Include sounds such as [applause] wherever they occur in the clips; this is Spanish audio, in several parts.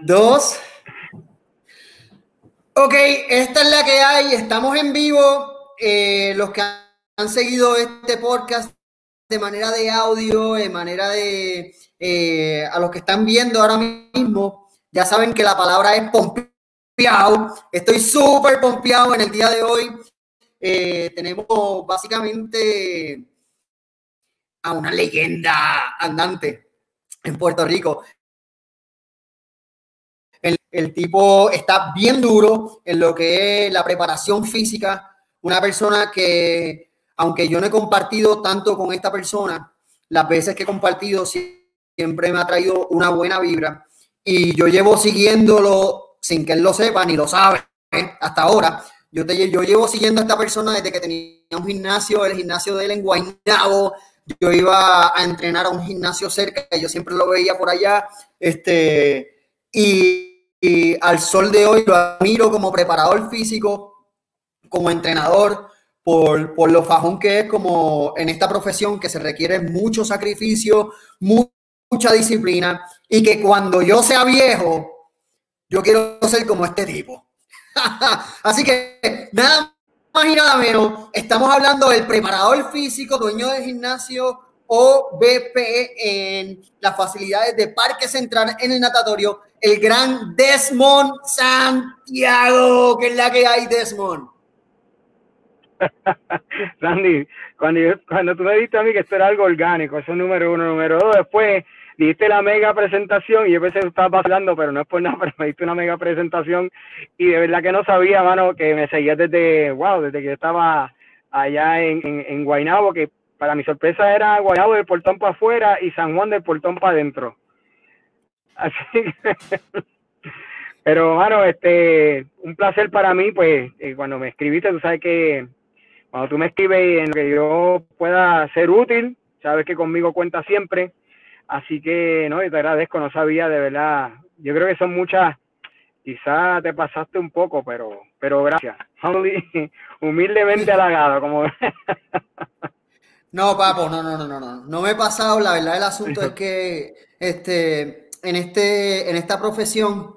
dos. Ok, esta es la que hay. Estamos en vivo. Eh, los que han seguido este podcast de manera de audio, de manera de... Eh, a los que están viendo ahora mismo, ya saben que la palabra es pompeado. Estoy súper pompeado en el día de hoy. Eh, tenemos básicamente a una leyenda andante en Puerto Rico. El, tipo está bien duro en lo que es la preparación física. Una persona que, aunque yo no he compartido tanto con esta persona, las veces que he compartido siempre me ha traído una buena vibra. Y yo llevo siguiéndolo sin que él lo sepa ni lo sabe ¿eh? hasta ahora. Yo, te, yo llevo siguiendo a esta persona desde que tenía un gimnasio, el gimnasio de él en Guaynabo. Yo iba a entrenar a un gimnasio cerca, yo siempre lo veía por allá. Este, y y al sol de hoy lo admiro como preparador físico, como entrenador, por, por lo fajón que es como en esta profesión que se requiere mucho sacrificio, mucha disciplina y que cuando yo sea viejo, yo quiero ser como este tipo. [laughs] Así que nada más y nada menos, estamos hablando del preparador físico, dueño del gimnasio OBP en las facilidades de Parque Central en el natatorio, el gran Desmond Santiago, que es la que hay, Desmond. [laughs] Randy, cuando, cuando tú me dijiste a mí que esto era algo orgánico, eso es número uno, número dos, después diste la mega presentación y yo pensé que estabas vacilando, pero no es por nada, [laughs] pero me diste una mega presentación y de verdad que no sabía, mano, que me seguías desde, wow, desde que yo estaba allá en, en, en Guaynabo, que para mi sorpresa era Guaynabo del portón para afuera y San Juan del portón para adentro. Así que, [laughs] pero bueno, este, un placer para mí, pues eh, cuando me escribiste, tú sabes que cuando tú me escribes en lo que yo pueda ser útil, sabes que conmigo cuenta siempre. Así que, no, y te agradezco, no sabía de verdad. Yo creo que son muchas, quizás te pasaste un poco, pero, pero gracias. [laughs] Humildemente halagado, como. [laughs] No, papo, no, no, no, no, no. No me he pasado. La verdad, el asunto es que este, en, este, en esta profesión,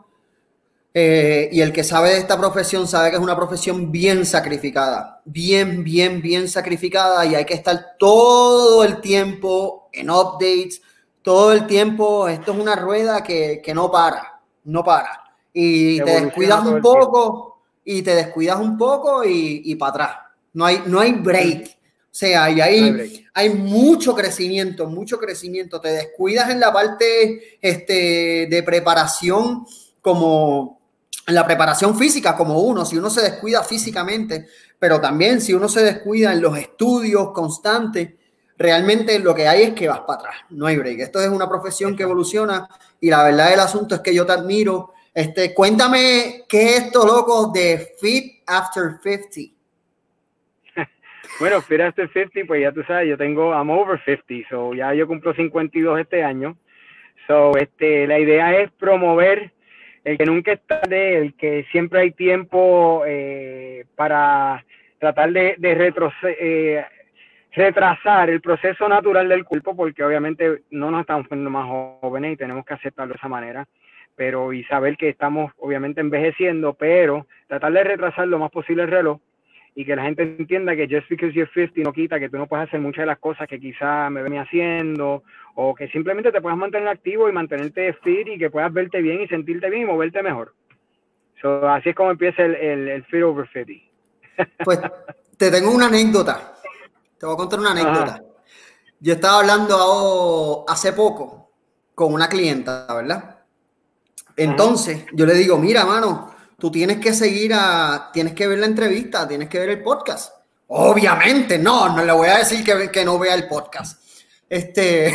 eh, y el que sabe de esta profesión sabe que es una profesión bien sacrificada, bien, bien, bien sacrificada, y hay que estar todo el tiempo en updates, todo el tiempo. Esto es una rueda que, que no para, no para. Y te descuidas un poco, y te descuidas un poco y, y para atrás. No hay, no hay break. O sea, y ahí hay mucho crecimiento, mucho crecimiento. Te descuidas en la parte este, de preparación como en la preparación física como uno, si uno se descuida físicamente, pero también si uno se descuida en los estudios constantes, realmente lo que hay es que vas para atrás, no hay break. Esto es una profesión que evoluciona y la verdad del asunto es que yo te admiro. Este, cuéntame qué es esto, loco, de Fit After 50. Bueno, After 50, pues ya tú sabes, yo tengo, I'm over 50, so ya yo cumplo 52 este año. So, este, la idea es promover el que nunca es tarde, el que siempre hay tiempo eh, para tratar de, de eh, retrasar el proceso natural del cuerpo, porque obviamente no nos estamos poniendo más jóvenes y tenemos que aceptarlo de esa manera, pero y saber que estamos obviamente envejeciendo, pero tratar de retrasar lo más posible el reloj y que la gente entienda que just because you're 50 no quita que tú no puedes hacer muchas de las cosas que quizá me venía haciendo o que simplemente te puedas mantener activo y mantenerte fit y que puedas verte bien y sentirte bien y moverte mejor. So, así es como empieza el, el, Fit Over 50. [laughs] Pues te tengo una anécdota. Te voy a contar una anécdota. Yo estaba hablando hace poco con una clienta, ¿verdad? Entonces, yo le digo, mira, mano, tú tienes que seguir a, tienes que ver la entrevista, tienes que ver el podcast. Obviamente, no, no le voy a decir que, que no vea el podcast. Este,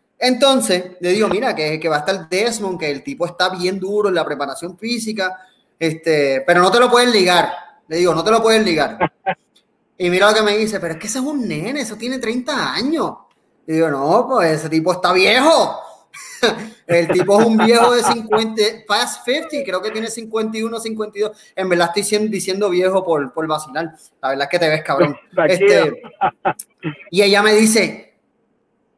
[laughs] entonces, le digo, mira, que, que va a estar Desmond, que el tipo está bien duro en la preparación física, este, pero no te lo puedes ligar. Le digo, no te lo puedes ligar. Y mira lo que me dice, pero es que ese es un nene, eso tiene 30 años. Y digo, no, pues ese tipo está viejo. [laughs] El tipo es un viejo de 50, past 50, creo que tiene 51, 52. En verdad estoy diciendo viejo por, por vacilar. La verdad es que te ves cabrón. [laughs] Este, y ella me dice,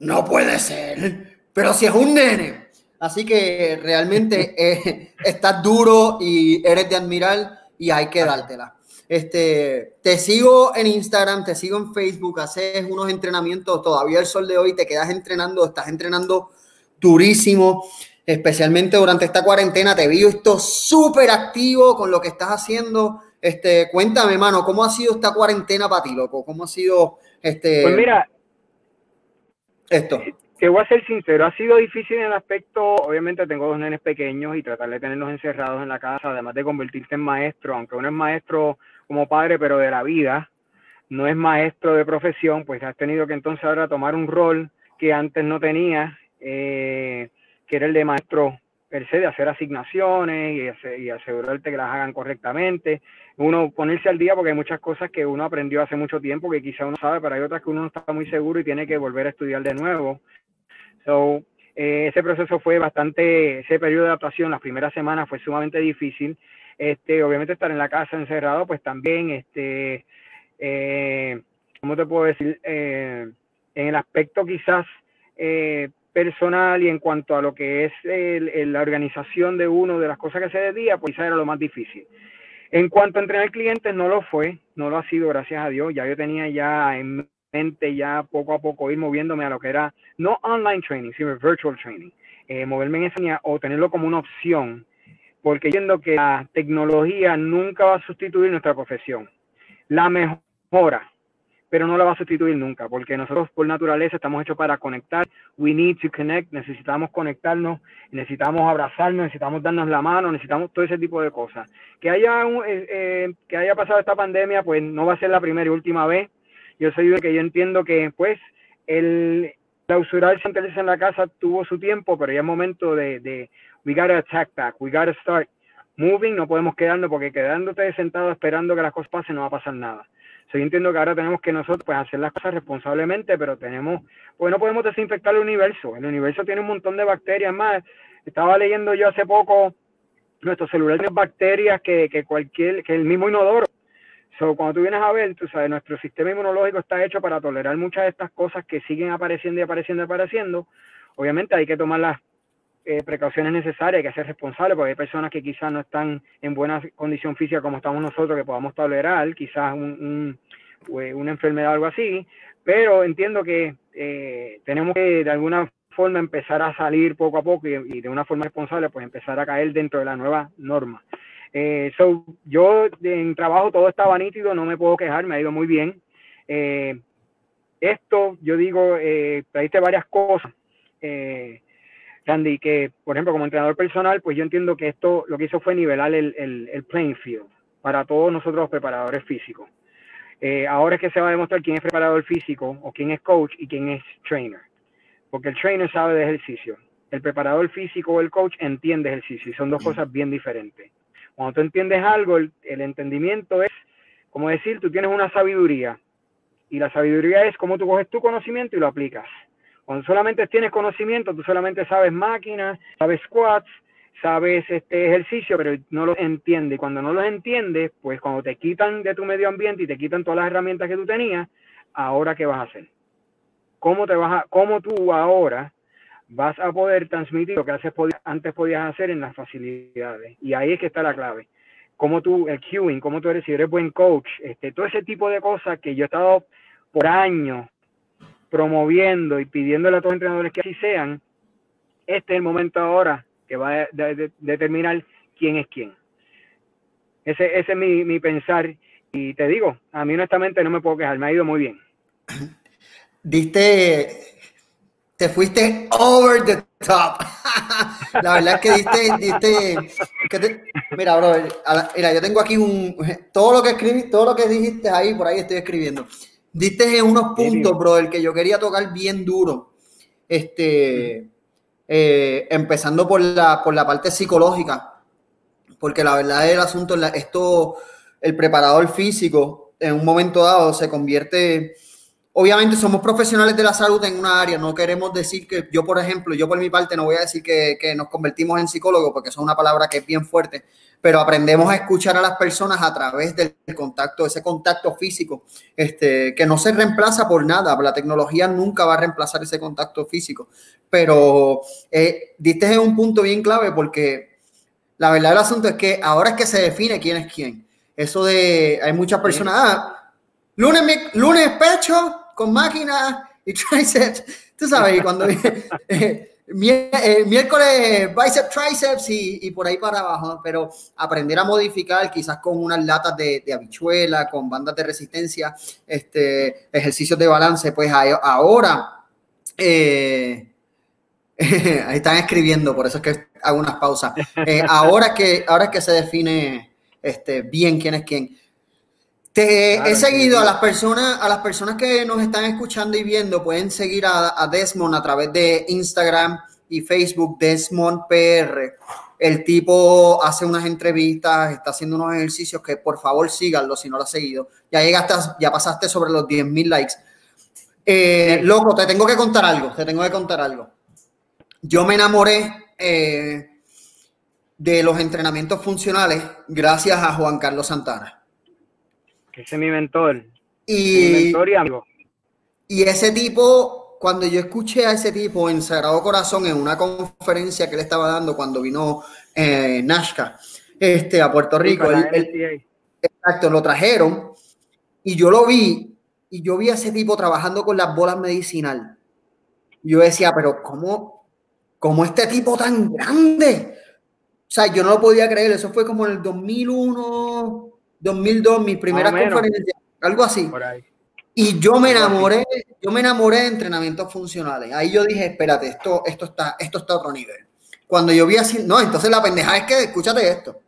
no puede ser, pero si es un nene. Así que realmente eh, estás duro y eres de admirar y hay que dártela. Este, te sigo en Instagram, te sigo en Facebook, haces unos entrenamientos, todavía el sol de hoy te quedas entrenando, estás entrenando durísimo, especialmente durante esta cuarentena, te vi esto súper activo con lo que estás haciendo. Este, cuéntame, mano, ¿cómo ha sido esta cuarentena para ti, loco? ¿Cómo ha sido este? Pues mira, esto. Te voy a ser sincero, ha sido difícil en el aspecto, obviamente tengo dos nenes pequeños y tratar de tenerlos encerrados en la casa, además de convertirte en maestro, aunque uno es maestro como padre, pero de la vida, no es maestro de profesión, pues has tenido que entonces ahora tomar un rol que antes no tenía, eh, que era el de maestro per se, de hacer asignaciones y, asegurarte que las hagan correctamente. Uno ponerse al día porque hay muchas cosas que uno aprendió hace mucho tiempo que quizá uno sabe, pero hay otras que uno no está muy seguro y tiene que volver a estudiar de nuevo. So, eh, ese proceso fue bastante, ese periodo de adaptación, las primeras semanas fue sumamente difícil. Este, obviamente estar en la casa encerrado, pues también, este, eh, ¿cómo te puedo decir? En el aspecto quizás personal y en cuanto a lo que es el, la organización de uno de las cosas que se de día, pues quizás era lo más difícil. En cuanto a entrenar clientes, no lo fue, no lo ha sido, gracias a Dios. Ya yo tenía ya en mente ya poco a poco ir moviéndome a lo que era no online training, sino virtual training. Eh, moverme en esa línea o tenerlo como una opción porque entiendo que la tecnología nunca va a sustituir nuestra profesión. La mejora, pero no la va a sustituir nunca, porque nosotros por naturaleza estamos hechos para conectar. We need to connect, necesitamos conectarnos, necesitamos abrazarnos, necesitamos darnos la mano, necesitamos todo ese tipo de cosas. Que haya, eh, eh, que haya pasado esta pandemia, pues no va a ser la primera y última vez. Yo soy de que yo entiendo que, pues, el clausurar sentarse en la casa tuvo su tiempo, pero ya es momento de, de we gotta attack back, we gotta start moving, no podemos quedarnos porque quedándote sentado esperando que las cosas pasen no va a pasar nada. Yo entiendo que ahora tenemos que nosotros pues hacer las cosas responsablemente, pero tenemos, pues no podemos desinfectar el universo. El universo tiene un montón de bacterias más. Estaba leyendo yo hace poco, nuestro celular tiene bacterias que, que cualquier, que el mismo inodoro. So, cuando tú vienes a ver, tú sabes, nuestro sistema inmunológico está hecho para tolerar muchas de estas cosas que siguen apareciendo y apareciendo y apareciendo. Obviamente hay que tomar las eh, precauciones necesarias, hay que ser responsable, porque hay personas que quizás no están en buena condición física como estamos nosotros, que podamos tolerar quizás un, pues, una enfermedad o algo así, pero entiendo que eh, tenemos que de alguna forma empezar a salir poco a poco y, de una forma responsable, pues empezar a caer dentro de la nueva norma. Eh, so, yo en trabajo todo estaba nítido, no me puedo quejar, me ha ido muy bien. esto, yo digo, eh, trajiste varias cosas. Eh, Randy, que por ejemplo como entrenador personal, pues yo entiendo que esto lo que hizo fue nivelar el, el, playing field para todos nosotros los preparadores físicos. Eh, ahora es que se va a demostrar quién es preparador físico o quién es coach y quién es trainer. Porque el trainer sabe de ejercicio. El preparador físico o el coach entiende ejercicio y son dos cosas bien diferentes. Cuando tú entiendes algo, el, el entendimiento es, como decir, tú tienes una sabiduría y la sabiduría es cómo tú coges tu conocimiento y lo aplicas. Cuando solamente tienes conocimiento, tú solamente sabes máquinas, sabes squats, sabes este ejercicio, pero no los entiendes. Cuando no los entiendes, pues cuando te quitan de tu medio ambiente y te quitan todas las herramientas que tú tenías, ahora qué vas a hacer? ¿Cómo te vas a, cómo tú ahora vas a poder transmitir lo que antes podías hacer en las facilidades? Y ahí es que está la clave. Cómo tú, el queuing, cómo tú eres, si eres buen coach, este, todo ese tipo de cosas que yo he estado por años promoviendo y pidiéndole a todos los entrenadores que así sean, este es el momento ahora que va a determinar quién es quién. Ese, ese es mi, mi, pensar. Y te digo, a mí honestamente no me puedo quejar, me ha ido muy bien. [clears throat] Diste, te fuiste over the top. [laughs] la verdad es que diste, diste, mira, bro, mira, yo tengo aquí un, todo lo que escribí, todo lo que dijiste ahí, por ahí estoy escribiendo. Diste unos puntos, brother, que yo quería tocar bien duro. Este, eh, empezando por la, por la parte psicológica, porque la verdad del asunto, esto, el preparador físico, en un momento dado se convierte obviamente somos profesionales de la salud en una área, no queremos decir que yo, por ejemplo, yo por mi parte no voy a decir que, que nos convertimos en psicólogos, porque eso es una palabra que es bien fuerte, pero aprendemos a escuchar a las personas a través del contacto, ese contacto físico, este, que no se reemplaza por nada, la tecnología nunca va a reemplazar ese contacto físico, pero eh, diste en un punto bien clave porque la verdad del asunto es que ahora es que se define quién es quién. Eso de, hay muchas personas, ah, lunes, lunes pecho con máquina y [laughs] tríceps, tú sabes, y cuando... Eh, eh, miércoles bicep, triceps y, por ahí para abajo, pero aprender a modificar quizás con unas latas de, habichuela, con bandas de resistencia, este, ejercicios de balance, pues ahora eh, [laughs] están escribiendo, por eso es que hago unas pausas. Ahora, que, ahora que se define este, bien quién es quién. Te he seguido a las personas, a las personas que nos están escuchando y viendo, pueden seguir a, Desmond a través de Instagram y Facebook, Desmond PR. El tipo hace unas entrevistas, está haciendo unos ejercicios que por favor síganlo si no lo has seguido. Ya llegaste, ya pasaste sobre los 10 mil likes. Eh, loco, te tengo que contar algo, te tengo que contar algo. Yo me enamoré eh, de los entrenamientos funcionales gracias a Juan Carlos Santana ese es mi mentor. Y, mi mentor y amigo. Y ese tipo, cuando yo escuché a ese tipo en Sagrado Corazón en una conferencia que él estaba dando cuando vino eh, Nashka este, a Puerto Rico, exacto, lo trajeron y yo lo vi y yo vi a ese tipo trabajando con las bolas medicinal. Yo decía, pero ¿cómo, cómo este tipo tan grande? O sea, yo no lo podía creer, eso fue como en el 2001, 2002, mi primera conferencia, algo así. Y yo me enamoré, yo me enamoré de entrenamientos funcionales. Ahí yo dije, espérate, esto, esto, está, esto está a otro nivel. Cuando yo vi así, no, entonces la pendeja es que, escúchate esto.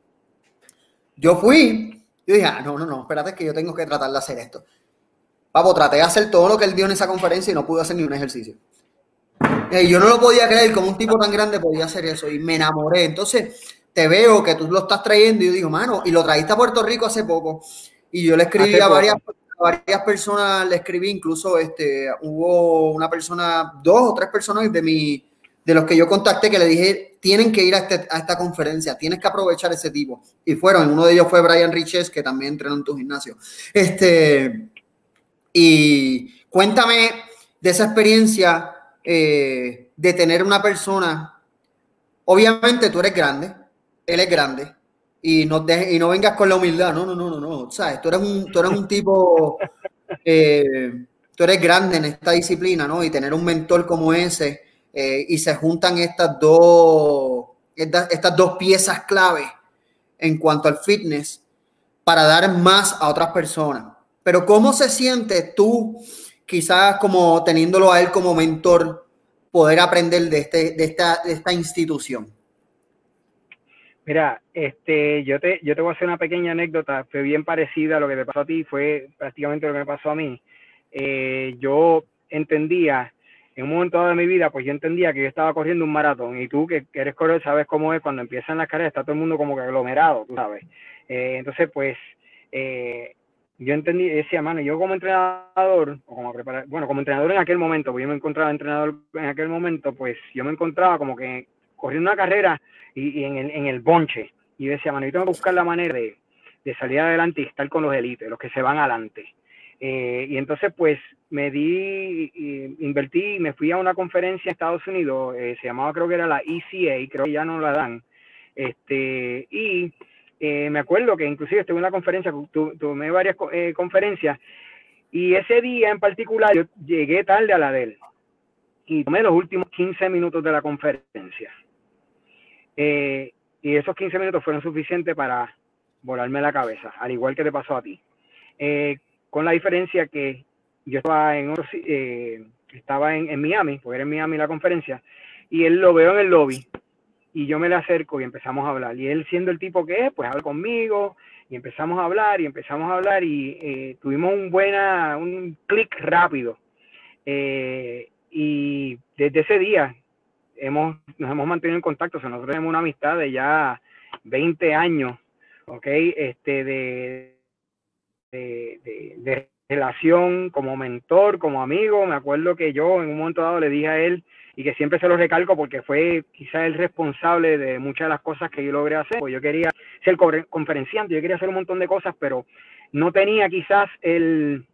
Yo fui, yo dije, ah, no, no, no, espérate que yo tengo que tratar de hacer esto. Papo, traté de hacer todo lo que él dio en esa conferencia y no pude hacer ni un ejercicio. Y yo no lo podía creer, como un tipo tan grande podía hacer eso y me enamoré. Entonces, te veo que tú lo estás trayendo y yo digo, mano, y lo trajiste a Puerto Rico hace poco. Y yo le escribí a varias, varias personas, le escribí incluso, este, hubo una persona, dos o tres personas de mi, de los que yo contacté que le dije, tienen que ir a, este, a esta conferencia, tienes que aprovechar ese tipo. Y fueron, uno de ellos fue Brian Riches, que también entrenó en tu gimnasio. Este, y cuéntame de esa experiencia eh, de tener una persona, obviamente tú eres grande, él es grande y no, y no vengas con la humildad. No, no, no, no, no. ¿Sabes? Tú eres un, tú eres un tipo, [laughs] eh, tú eres grande en esta disciplina, ¿no? Y tener un mentor como ese eh, y se juntan estas dos, estas, dos piezas clave en cuanto al fitness para dar más a otras personas. Pero ¿cómo se siente tú, quizás como teniéndolo a él como mentor, poder aprender de, este, de, esta, de esta institución? Mira, este, yo te, yo te voy a hacer una pequeña anécdota, fue bien parecida a lo que te pasó a ti, fue prácticamente lo que me pasó a mí. Eh, yo entendía, en un momento de mi vida, pues yo entendía que yo estaba corriendo un maratón y tú que eres corredor sabes cómo es cuando empiezan las carreras, está todo el mundo como que aglomerado, tú sabes. Eh, entonces, pues, eh, yo entendí, decía, mano, yo como entrenador, o como preparar, bueno, como entrenador en aquel momento, pues yo me encontraba entrenador en aquel momento, pues yo me encontraba como que corriendo una carrera y, en, el, en el bonche. Y decía, mano, yo tengo que buscar la manera de, salir adelante y estar con los élites, los que se van adelante. Eh, y entonces, pues, me di, invertí me fui a una conferencia en Estados Unidos, eh, se llamaba, creo que era la ECA, creo que ya no la dan. Este, y eh, me acuerdo que inclusive estuve en la conferencia, tomé varias conferencias, y ese día en particular yo llegué tarde a la de él y tomé los últimos 15 minutos de la conferencia. Eh, y esos 15 minutos fueron suficientes para volarme la cabeza, al igual que te pasó a ti. Eh, con la diferencia que yo estaba en eh, estaba en, Miami, porque era en Miami la conferencia, y él lo veo en el lobby, y yo me le acerco y empezamos a hablar. Y él siendo el tipo que es, pues habla conmigo, y empezamos a hablar, y empezamos a hablar, y tuvimos un buena, un clic rápido. y desde ese día hemos, nos hemos mantenido en contacto, nosotros tenemos una amistad de ya 20 años, ¿ok? Este, de, de, relación como mentor, como amigo. Me acuerdo que yo en un momento dado le dije a él, y que siempre se lo recalco porque fue quizá el responsable de muchas de las cosas que yo logré hacer. Pues yo quería ser conferenciante, yo quería hacer un montón de cosas, pero no tenía quizás el,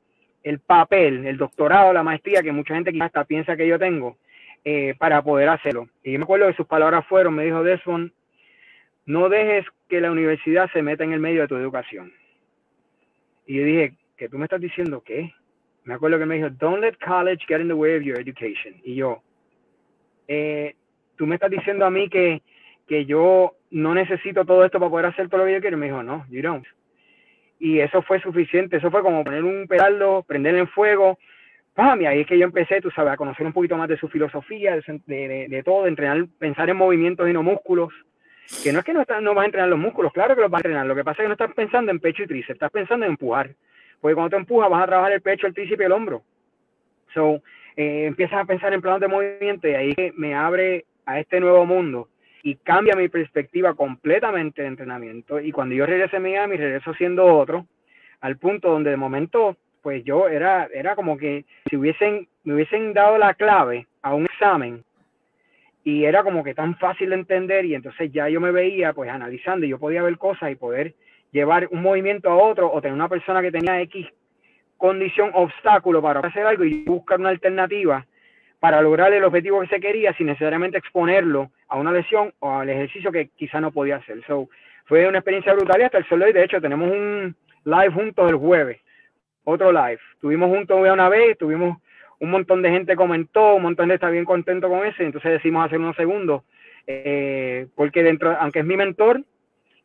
el papel, el doctorado, la maestría que mucha gente quizás hasta piensa que yo tengo eh, para poder hacerlo. Y yo me acuerdo que sus palabras fueron, me dijo Desmond, no dejes que la universidad se meta en el medio de tu educación. Y yo dije, ¿qué tú me estás diciendo qué? Me acuerdo que me dijo, don't let college get in the way of your education. Y yo, eh, tú me estás diciendo a mí que, que yo no necesito todo esto para poder hacer todo lo que yo quiero. Y me dijo, no, you don't. Y eso fue suficiente. Eso fue como poner un pedalo, prender en fuego. ¡Pam! Y ahí es que yo empecé, tú sabes, a conocer un poquito más de su filosofía, de, todo, de entrenar, pensar en movimientos y no músculos. Que no es que no, no vas a entrenar los músculos, claro que los vas a entrenar. Lo que pasa es que no estás pensando en pecho y tríceps, estás pensando en empujar. Porque cuando te empujas vas a trabajar el pecho, el tríceps y el hombro. So, eh, empiezas a pensar en planos de movimiento y ahí me abre a este nuevo mundo y cambia mi perspectiva completamente de entrenamiento. Y cuando yo regresé a Miami, regreso siendo otro, al punto donde de momento, pues yo era, era como que si hubiesen, me hubiesen dado la clave a un examen y era como que tan fácil de entender y entonces ya yo me veía pues analizando y yo podía ver cosas y poder llevar un movimiento a otro o tener una persona que tenía X condición, obstáculo para hacer algo y buscar una alternativa para lograr el objetivo que se quería sin necesariamente exponerlo a una lesión o al ejercicio que quizá no podía hacer. So, fue una experiencia brutal y hasta el sol de hoy, de hecho, tenemos un live juntos el jueves, otro live. Tuvimos juntos una vez, tuvimos un montón de gente comentó, un montón de está bien contento con ese, entonces decimos hacer unos segundos, eh, porque dentro, aunque es mi mentor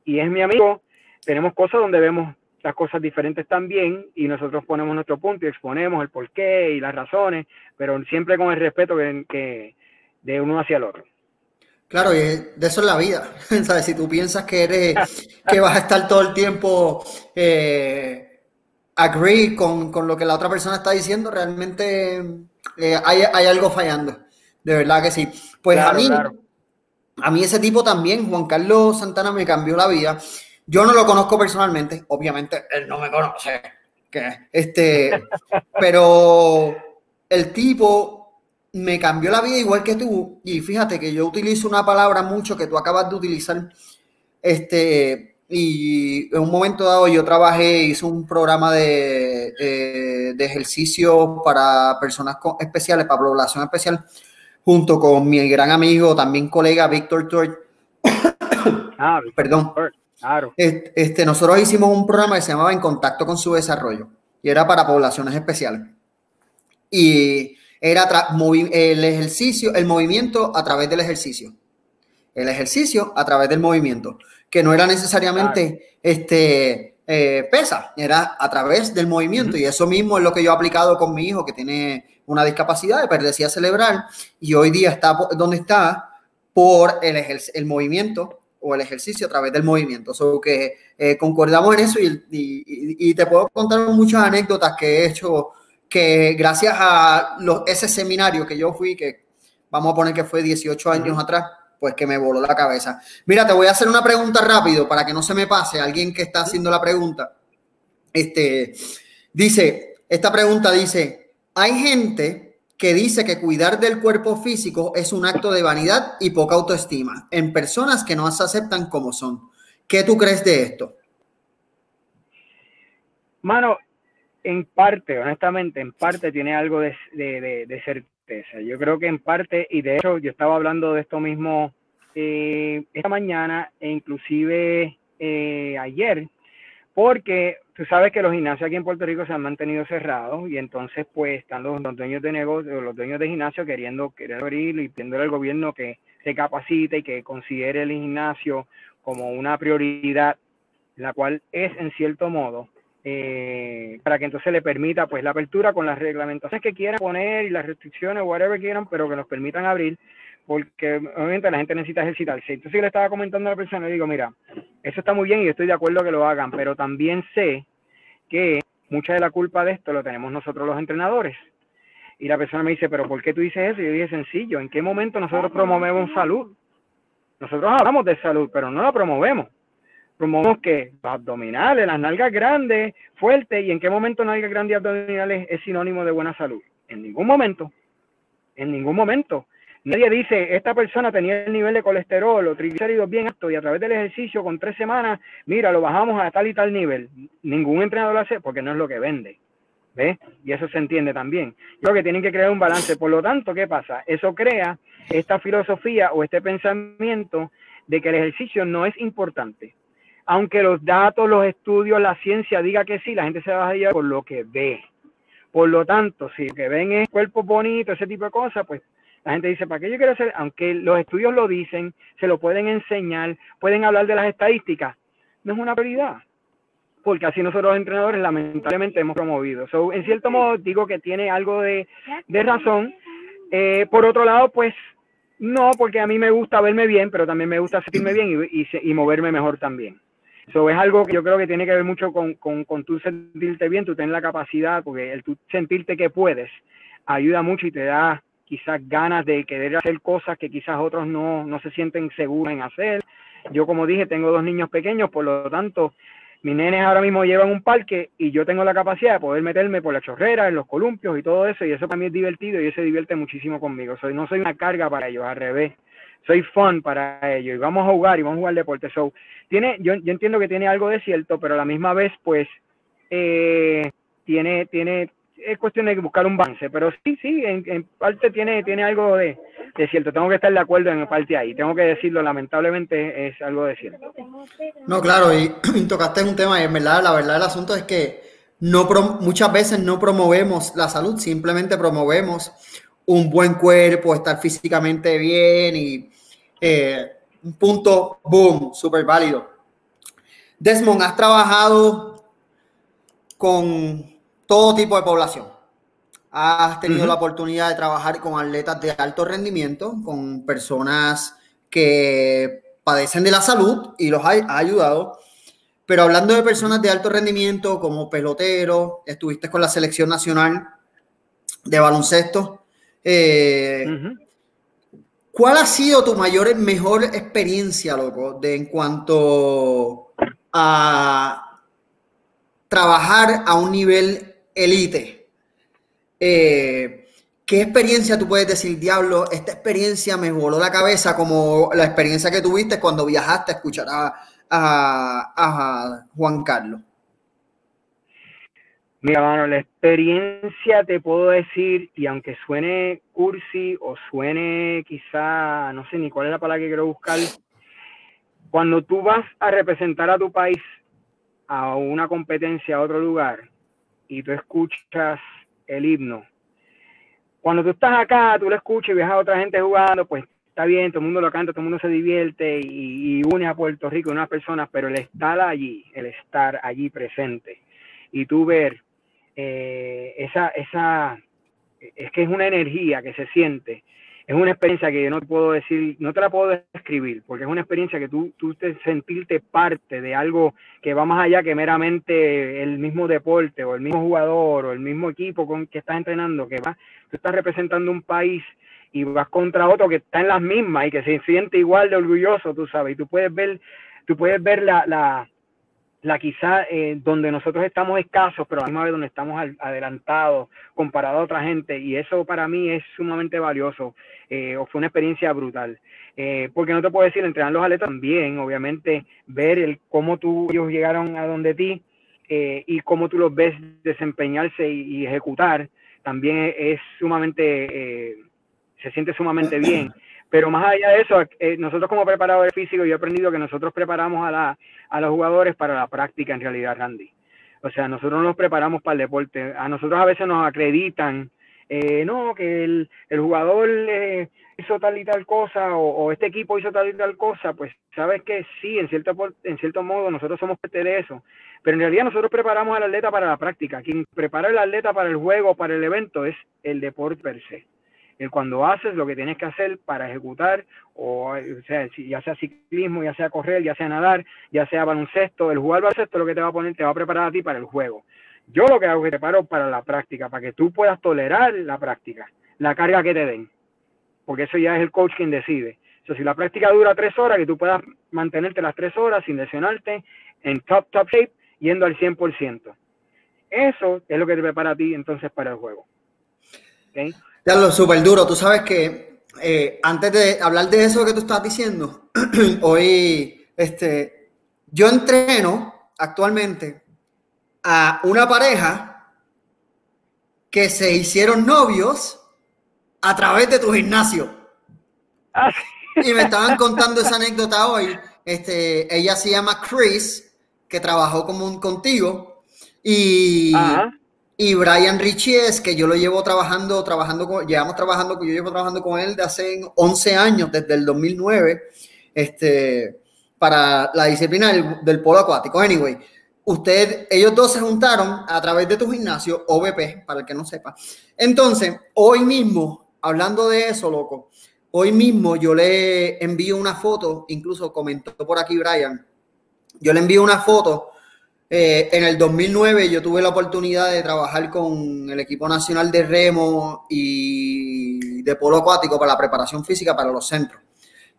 y es mi amigo, tenemos cosas donde vemos las cosas diferentes también y nosotros ponemos nuestro punto y exponemos el porqué y las razones, pero siempre con el respeto que, de uno hacia el otro. Claro, y de eso es la vida. [laughs] ¿Sabes? Si tú piensas que eres, que vas a estar todo el tiempo eh, agree con, con, lo que la otra persona está diciendo, realmente eh, hay, hay, algo fallando. De verdad que sí. Pues a mí, a mí ese tipo también, Juan Carlos Santana, me cambió la vida. Yo no lo conozco personalmente, obviamente él no me conoce, que este, [laughs] pero el tipo me cambió la vida igual que tú y fíjate que yo utilizo una palabra mucho que tú acabas de utilizar, este, y en un momento dado yo trabajé, hice un programa de, eh, de ejercicio para personas especiales, para población especial, junto con mi gran amigo, también colega Víctor Tort. [coughs] Ah, Perdón. Claro. Este, nosotros hicimos un programa que se llamaba En Contacto con su Desarrollo y era para poblaciones especiales. Y era el ejercicio, el movimiento a través del ejercicio. El ejercicio a través del movimiento, que no era necesariamente este, eh, pesa, era a través del movimiento. Y eso mismo es lo que yo he aplicado con mi hijo que tiene una discapacidad de perdecia cerebral y hoy día está donde está por el, el movimiento o el ejercicio a través del movimiento. So que eh, concordamos en eso y, y, te puedo contar muchas anécdotas que he hecho que gracias a los, ese seminario que yo fui, que vamos a poner que fue 18 años atrás, pues que me voló la cabeza. Mira, te voy a hacer una pregunta rápido para que no se me pase alguien que está haciendo la pregunta. Este, dice, esta pregunta dice, hay gente que dice que cuidar del cuerpo físico es un acto de vanidad y poca autoestima en personas que no se aceptan como son. ¿Qué tú crees de esto? Mano, en parte, honestamente, en parte tiene algo de, Yo creo que en parte, y de hecho yo estaba hablando de esto mismo eh, esta mañana e inclusive eh, ayer, porque tú sabes que los gimnasios aquí en Puerto Rico se han mantenido cerrados y entonces pues están los, dueños de negocio, los dueños de gimnasio queriendo, querer abrir y pidiendo al gobierno que se capacite y que considere el gimnasio como una prioridad, la cual es en cierto modo, eh, para que entonces le permita pues la apertura con las reglamentaciones que quieran poner y las restricciones, whatever quieran, pero que nos permitan abrir porque obviamente la gente necesita ejercitarse. Entonces yo le estaba comentando a la persona, le digo, mira, eso está muy bien y estoy de acuerdo que lo hagan, pero también sé que mucha de la culpa de esto lo tenemos nosotros los entrenadores. Y la persona me dice, pero ¿por qué tú dices eso? Y yo dije, sencillo, ¿en qué momento nosotros promovemos salud? Nosotros hablamos de salud, pero no la promovemos. Promovemos que los abdominales, las nalgas grandes, fuertes, y en qué momento nalgas grandes y abdominales es sinónimo de buena salud. En ningún momento, en ningún momento. Nadie dice, esta persona tenía el nivel de colesterol o triglicéridos bien alto y a través del ejercicio con tres semanas, mira, lo bajamos a tal y tal nivel. Ningún entrenador lo hace porque no es lo que vende. ¿Ves? Y eso se entiende también. Creo que tienen que crear un balance. Por lo tanto, ¿qué pasa? Eso crea esta filosofía o este pensamiento de que el ejercicio no es importante aunque los datos, los estudios, la ciencia diga que sí, la gente se va a ir por lo que ve. Por lo tanto, si lo que ven es cuerpo bonito, ese tipo de cosas, pues la gente dice, ¿para qué yo quiero hacer? Aunque los estudios lo dicen, se lo pueden enseñar, pueden hablar de las estadísticas, no es una prioridad. Porque así nosotros los entrenadores lamentablemente hemos promovido. So, en cierto modo digo que tiene algo de, razón. Eh, por otro lado, pues no, porque a mí me gusta verme bien, pero también me gusta sentirme bien y, y moverme mejor también. Eso es algo que yo creo que tiene que ver mucho con, con, con tú sentirte bien, tú tener la capacidad, porque el tú sentirte que puedes ayuda mucho y te da quizás ganas de querer hacer cosas que quizás otros no, no se sienten seguros en hacer. Yo, como dije, tengo dos niños pequeños, por lo tanto, mis nenes ahora mismo llevan un parque y yo tengo la capacidad de poder meterme por la chorrera, en los columpios y todo eso, y eso para mí es divertido y eso divierte muchísimo conmigo. Soy, no soy una carga para ellos, al revés soy fun para ellos y vamos a jugar y vamos a jugar deporte. So, tiene, yo, yo entiendo que tiene algo de cierto, pero a la misma vez, pues, eh, tiene, tiene, es cuestión de buscar un balance, pero sí, sí, en, parte tiene, tiene algo de, cierto. Tengo que estar de acuerdo en parte ahí. Tengo que decirlo, lamentablemente es algo de cierto. No, claro, y, [clears throat] tocaste un tema, y en verdad, la verdad el asunto es que no muchas veces no promovemos la salud, simplemente promovemos un buen cuerpo, estar físicamente bien y eh, un punto, boom, súper válido. Desmond, has trabajado con todo tipo de población. Has tenido la oportunidad de trabajar con atletas de alto rendimiento, con personas que padecen de la salud y los ha, ayudado. Pero hablando de personas de alto rendimiento como pelotero, estuviste con la selección nacional de baloncesto. Eh, ¿Cuál ha sido tu mayor, mejor experiencia, loco, de en cuanto a trabajar a un nivel elite? Eh, ¿Qué experiencia tú puedes decir, diablo, esta experiencia me voló la cabeza como la experiencia que tuviste cuando viajaste a escuchar a Juan Carlos? Mira, mano, la experiencia te puedo decir, y aunque suene cursi o suene quizá, no sé ni cuál es la palabra que quiero buscar, cuando tú vas a representar a tu país a una competencia a otro lugar y tú escuchas el himno, cuando tú estás acá, tú lo escuchas y ves a otra gente jugando, pues está bien, todo el mundo lo canta, todo el mundo se divierte y, y une a Puerto Rico unas personas, pero el estar allí, el estar allí presente y tú ver eh, esa, esa, es que es una energía que se siente, es una experiencia que yo no puedo decir, no te la puedo describir, porque es una experiencia que tú, tú te sentirte parte de algo que va más allá que meramente el mismo deporte o el mismo jugador o el mismo equipo con que estás entrenando, que va, tú estás representando un país y vas contra otro que está en las mismas y que se siente igual de orgulloso, tú sabes, y tú puedes ver, tú puedes ver la la quizá eh, donde nosotros estamos escasos, pero a la misma vez donde estamos adelantados comparado a otra gente, y eso para mí es sumamente valioso, eh, o fue una experiencia brutal. Eh, porque no te puedo decir, entrenar los atletas también, obviamente, ver el cómo tú, ellos llegaron a donde ti y cómo tú los ves desempeñarse y, ejecutar, también es sumamente, se siente sumamente bien. [clears throat] Pero más allá de eso, eh, nosotros como preparadores físicos, yo he aprendido que nosotros preparamos a, la, a los jugadores para la práctica en realidad, Randy. O sea, nosotros nos preparamos para el deporte. A nosotros a veces nos acreditan, eh, no, que el, jugador eh, hizo tal y tal cosa o, este equipo hizo tal y tal cosa. Pues sabes que sí, en cierto, en cierto modo nosotros somos parte de eso. Pero en realidad nosotros preparamos al atleta para la práctica. Quien prepara al atleta para el juego, para el evento, es el deporte per se cuando haces lo que tienes que hacer para ejecutar, o, sea, ya sea ciclismo, ya sea correr, ya sea nadar, ya sea baloncesto, el jugar baloncesto lo que te va a poner, te va a preparar a ti para el juego. Yo lo que hago es que te para la práctica, para que tú puedas tolerar la práctica, la carga que te den, porque eso ya es el coach quien decide. O si la práctica dura tres horas, que tú puedas mantenerte las tres horas sin lesionarte en top, top shape, yendo al 100%. Eso es lo que te prepara a ti entonces para el juego. ¿Okay? Ya lo súper duro. Tú sabes que eh, antes de hablar de eso que tú estás diciendo, [clears throat] hoy este, yo entreno actualmente a una pareja que se hicieron novios a través de tu gimnasio. Ah, y me estaban [laughs] contando esa anécdota hoy. Este, ella se llama Chris, que trabajó como contigo, y, y Brian Richies, que yo lo llevo trabajando, trabajando con, llevamos trabajando, yo llevo trabajando con él de hace 11 años, desde el 2009, este, para la disciplina del, polo acuático. Anyway, usted, ellos dos se juntaron a través de tu gimnasio, OVP, para el que no sepa. Entonces, hoy mismo, hablando de eso, loco, hoy mismo yo le envío una foto, incluso comentó por aquí Brian, yo le envío una foto. Eh, en el 2009 yo tuve la oportunidad de trabajar con el equipo nacional de remo y de polo acuático para la preparación física para los centros.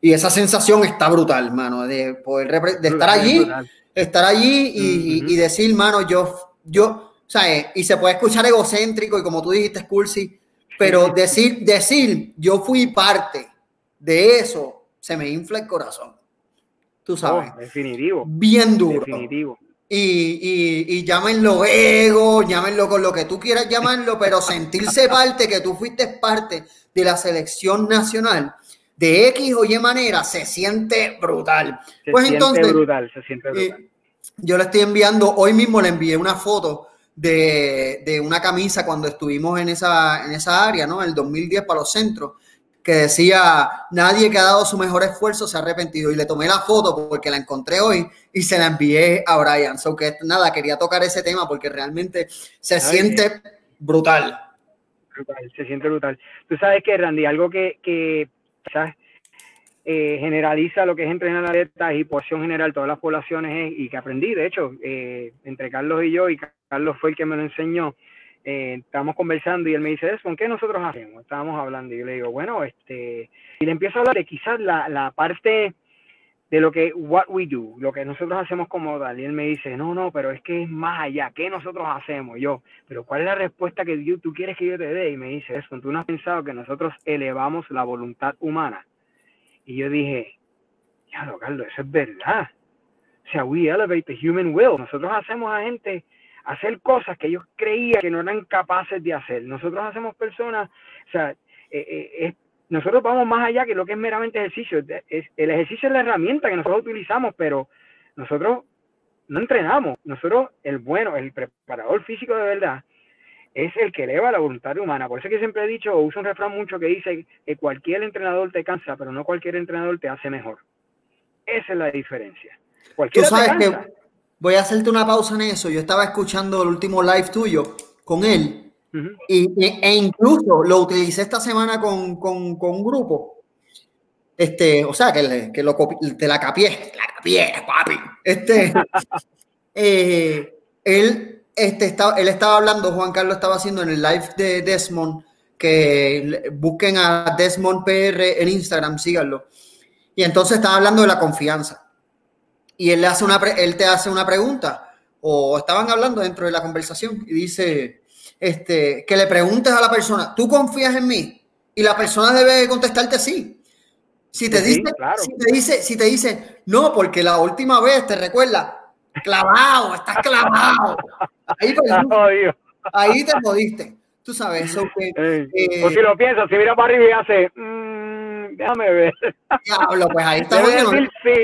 Y esa sensación está brutal, mano, de poder de estar allí, estar allí y, decir, mano, yo, yo, ¿sabes? Y se puede escuchar egocéntrico y como tú dijiste, Cursi, pero decir, decir, yo fui parte de eso, se me infla el corazón. Tú sabes. definitivo. Bien duro. Definitivo. Y, y, y, llámenlo ego, llámenlo con lo que tú quieras llamarlo, pero sentirse parte, que tú fuiste parte de la selección nacional, de X o Y manera se siente brutal. Se pues siente entonces, brutal, se siente brutal. Eh, yo le estoy enviando, hoy mismo le envié una foto de, de, una camisa cuando estuvimos en esa, en esa área, ¿no? El 2010 para los centros, que decía, nadie que ha dado su mejor esfuerzo se ha arrepentido. Y le tomé la foto porque la encontré hoy y se la envié a Brian. So que nada, quería tocar ese tema porque realmente se siente brutal. brutal. Se siente brutal. Tú sabes que, Randy, algo que, que eh, generaliza lo que es entrenar atletas y posición general todas las poblaciones y que aprendí, de hecho, eh, entre Carlos y yo, y Carlos fue el que me lo enseñó, eh, estábamos conversando y él me dice, eso, ¿qué nosotros hacemos? Estábamos hablando y yo le digo, bueno, este, y le empiezo a hablar de quizás la, la parte de lo que, what we do, lo que nosotros hacemos como tal. Y él me dice, no, no, pero es que es más allá, ¿qué nosotros hacemos? yo, pero ¿cuál es la respuesta que tú quieres que yo te dé? Y me dice, eso, tú no has pensado que nosotros elevamos la voluntad humana. Y yo dije, ya, lo Carlos, eso es verdad. O sea, we elevate the human will. Nosotros hacemos a gente hacer cosas que ellos creían que no eran capaces de hacer. Nosotros hacemos personas, o sea, eh, eh, nosotros vamos más allá que lo que es meramente ejercicio. el ejercicio es la herramienta que nosotros utilizamos, pero nosotros no entrenamos. Nosotros, el bueno, el preparador físico de verdad, es el que eleva la voluntad humana. Por eso que siempre he dicho, uso un refrán mucho que dice que cualquier entrenador te cansa, pero no cualquier entrenador te hace mejor. Esa es la diferencia. Tú sabes que voy a hacerte una pausa en eso. Yo estaba escuchando el último live tuyo con él y, e incluso lo utilicé esta semana con, con, con un grupo. Este, o sea, que, que lo te la capié, la capié, papi. Este, [laughs] eh, él, este, estaba, él estaba hablando, Juan Carlos estaba haciendo en el live de Desmond, que busquen a Desmond PR en Instagram, síganlo. Y entonces estaba hablando de la confianza. Y él, le hace una, él te hace una pregunta, o estaban hablando dentro de la conversación, y dice, este, que le preguntes a la persona, ¿tú confías en mí? Y la persona debe contestarte sí. Si te, dice, si te dice, si te dice, no, porque la última vez te recuerda, clavado, estás clavado. Ahí, [laughs] ahí te jodiste. Tú sabes, eso que, eh, o si lo piensas, si mira para arriba y hace, mmm, déjame ver. Diablo, pues ahí está. [laughs] Bueno, sí.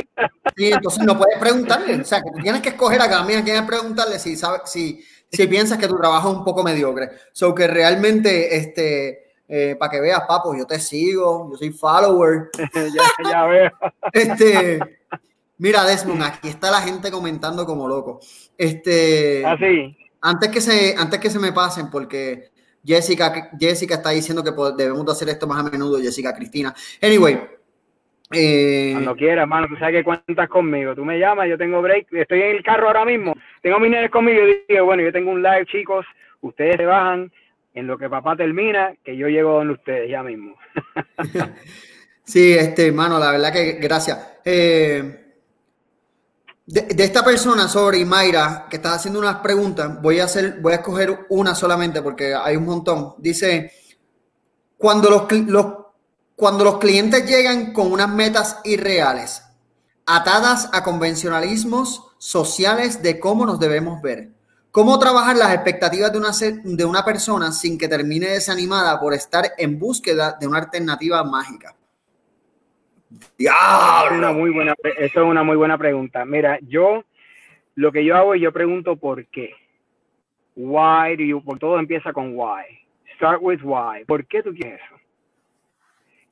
sí. entonces no puedes preguntarle. O sea, que tienes que escoger a cada quien preguntarle si sabe, si, si piensas que tu trabajo es un poco mediocre. So que realmente, este, eh, para que veas, papo, yo te sigo, yo soy follower. [laughs] ya, ya veo. este, mira, Desmond, aquí está la gente comentando como loco. Este, Así. Ah, antes que se, antes que se me pasen, porque Jessica, Jessica está diciendo que debemos de hacer esto más a menudo, Jessica Cristina. Anyway, eh, Cuando quieras, hermano, tú sabes que cuentas conmigo. Tú me llamas, yo tengo break, estoy en el carro ahora mismo, tengo mis nenes conmigo y digo, bueno, yo tengo un live, chicos, ustedes se bajan en lo que papá termina, que yo llego donde ustedes ya mismo. [laughs] Sí, este, hermano, la verdad que gracias. Eh, de, esta persona, sobre Mayra, que está haciendo unas preguntas, voy a hacer, voy a escoger una solamente porque hay un montón. Dice, cuando los, cuando los clientes llegan con unas metas irreales, atadas a convencionalismos sociales de cómo nos debemos ver. ¿Cómo trabajar las expectativas de una, de una persona sin que termine desanimada por estar en búsqueda de una alternativa mágica? Diablo. Una muy buena, eso es una muy buena pregunta. Mira, yo lo que yo hago es yo pregunto por qué. Why do you, por todo empieza con why. Start with why. ¿Por qué tú quieres eso?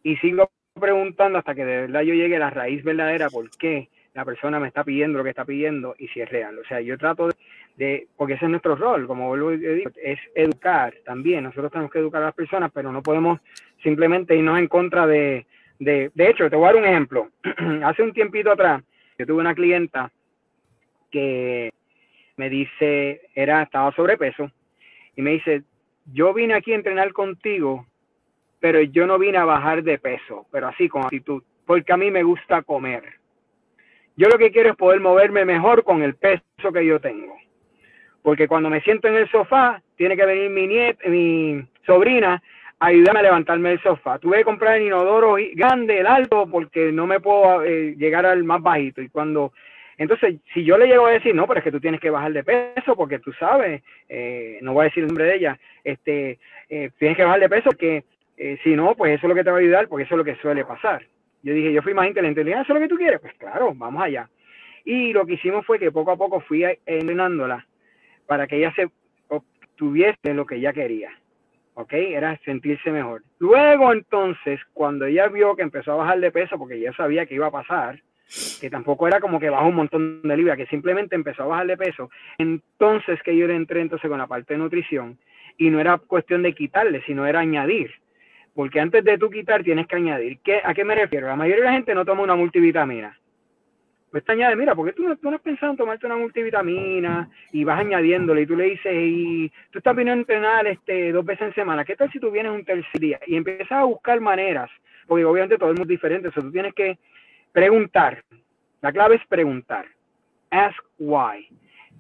Y sigo preguntando hasta que de verdad yo llegue a la raíz verdadera, por qué la persona me está pidiendo lo que está pidiendo y si es real. O sea, yo trato de, porque ese es nuestro rol, como vuelvo a decir, es educar también. Nosotros tenemos que educar a las personas, pero no podemos simplemente irnos en contra de, de, hecho, te voy a dar un ejemplo. [clears throat] Hace un tiempito atrás, yo tuve una clienta que me dice, era, estaba sobrepeso, y me dice, yo vine aquí a entrenar contigo, pero yo no vine a bajar de peso, pero así con actitud, porque a mí me gusta comer. Yo lo que quiero es poder moverme mejor con el peso que yo tengo. Porque cuando me siento en el sofá, tiene que venir mi nieta, mi sobrina, a ayudarme a levantarme del sofá. Tuve que comprar el inodoro grande, el alto, porque no me puedo eh, llegar al más bajito. Y cuando, entonces, si yo le llego a decir, no, pero es que tú tienes que bajar de peso, porque tú sabes, eh, no voy a decir el nombre de ella, este, eh, tienes que bajar de peso, porque si no, pues eso es lo que te va a ayudar, porque eso es lo que suele pasar. Yo dije, yo fui más inteligente, le dije, ah, ¿eso es lo que tú quieres? Pues claro, vamos allá. Y lo que hicimos fue que poco a poco fui entrenándola para que ella se obtuviese lo que ella quería. ¿Ok? Era sentirse mejor. Luego entonces, cuando ella vio que empezó a bajar de peso, porque ya sabía que iba a pasar, que tampoco era como que bajó un montón de libras, que simplemente empezó a bajar de peso, entonces que yo le entré entonces con la parte de nutrición y no era cuestión de quitarle, sino era añadir. Porque antes de tú quitar tienes que añadir. ¿Qué, ¿A qué me refiero? La mayoría de la gente no toma una multivitamina. Pues te añade, mira, porque tú no, tú no has pensado en tomarte una multivitamina y vas añadiéndole y tú le dices, y tú estás viniendo a entrenar este, dos veces en semana, ¿qué tal si tú vienes un tercer día? Y empiezas a buscar maneras, porque obviamente todo el mundo es diferente, eso tú tienes que preguntar. La clave es preguntar. Ask why.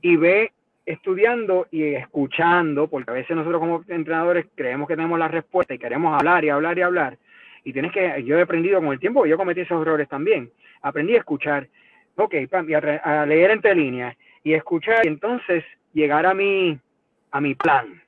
Y ve estudiando y escuchando, porque a veces nosotros como entrenadores creemos que tenemos la respuesta y queremos hablar y hablar y hablar. Y tienes que, yo he aprendido con el tiempo, yo cometí esos errores también. Aprendí a escuchar, ok, y a, leer entre líneas y escuchar y entonces llegar a mi, a mi plan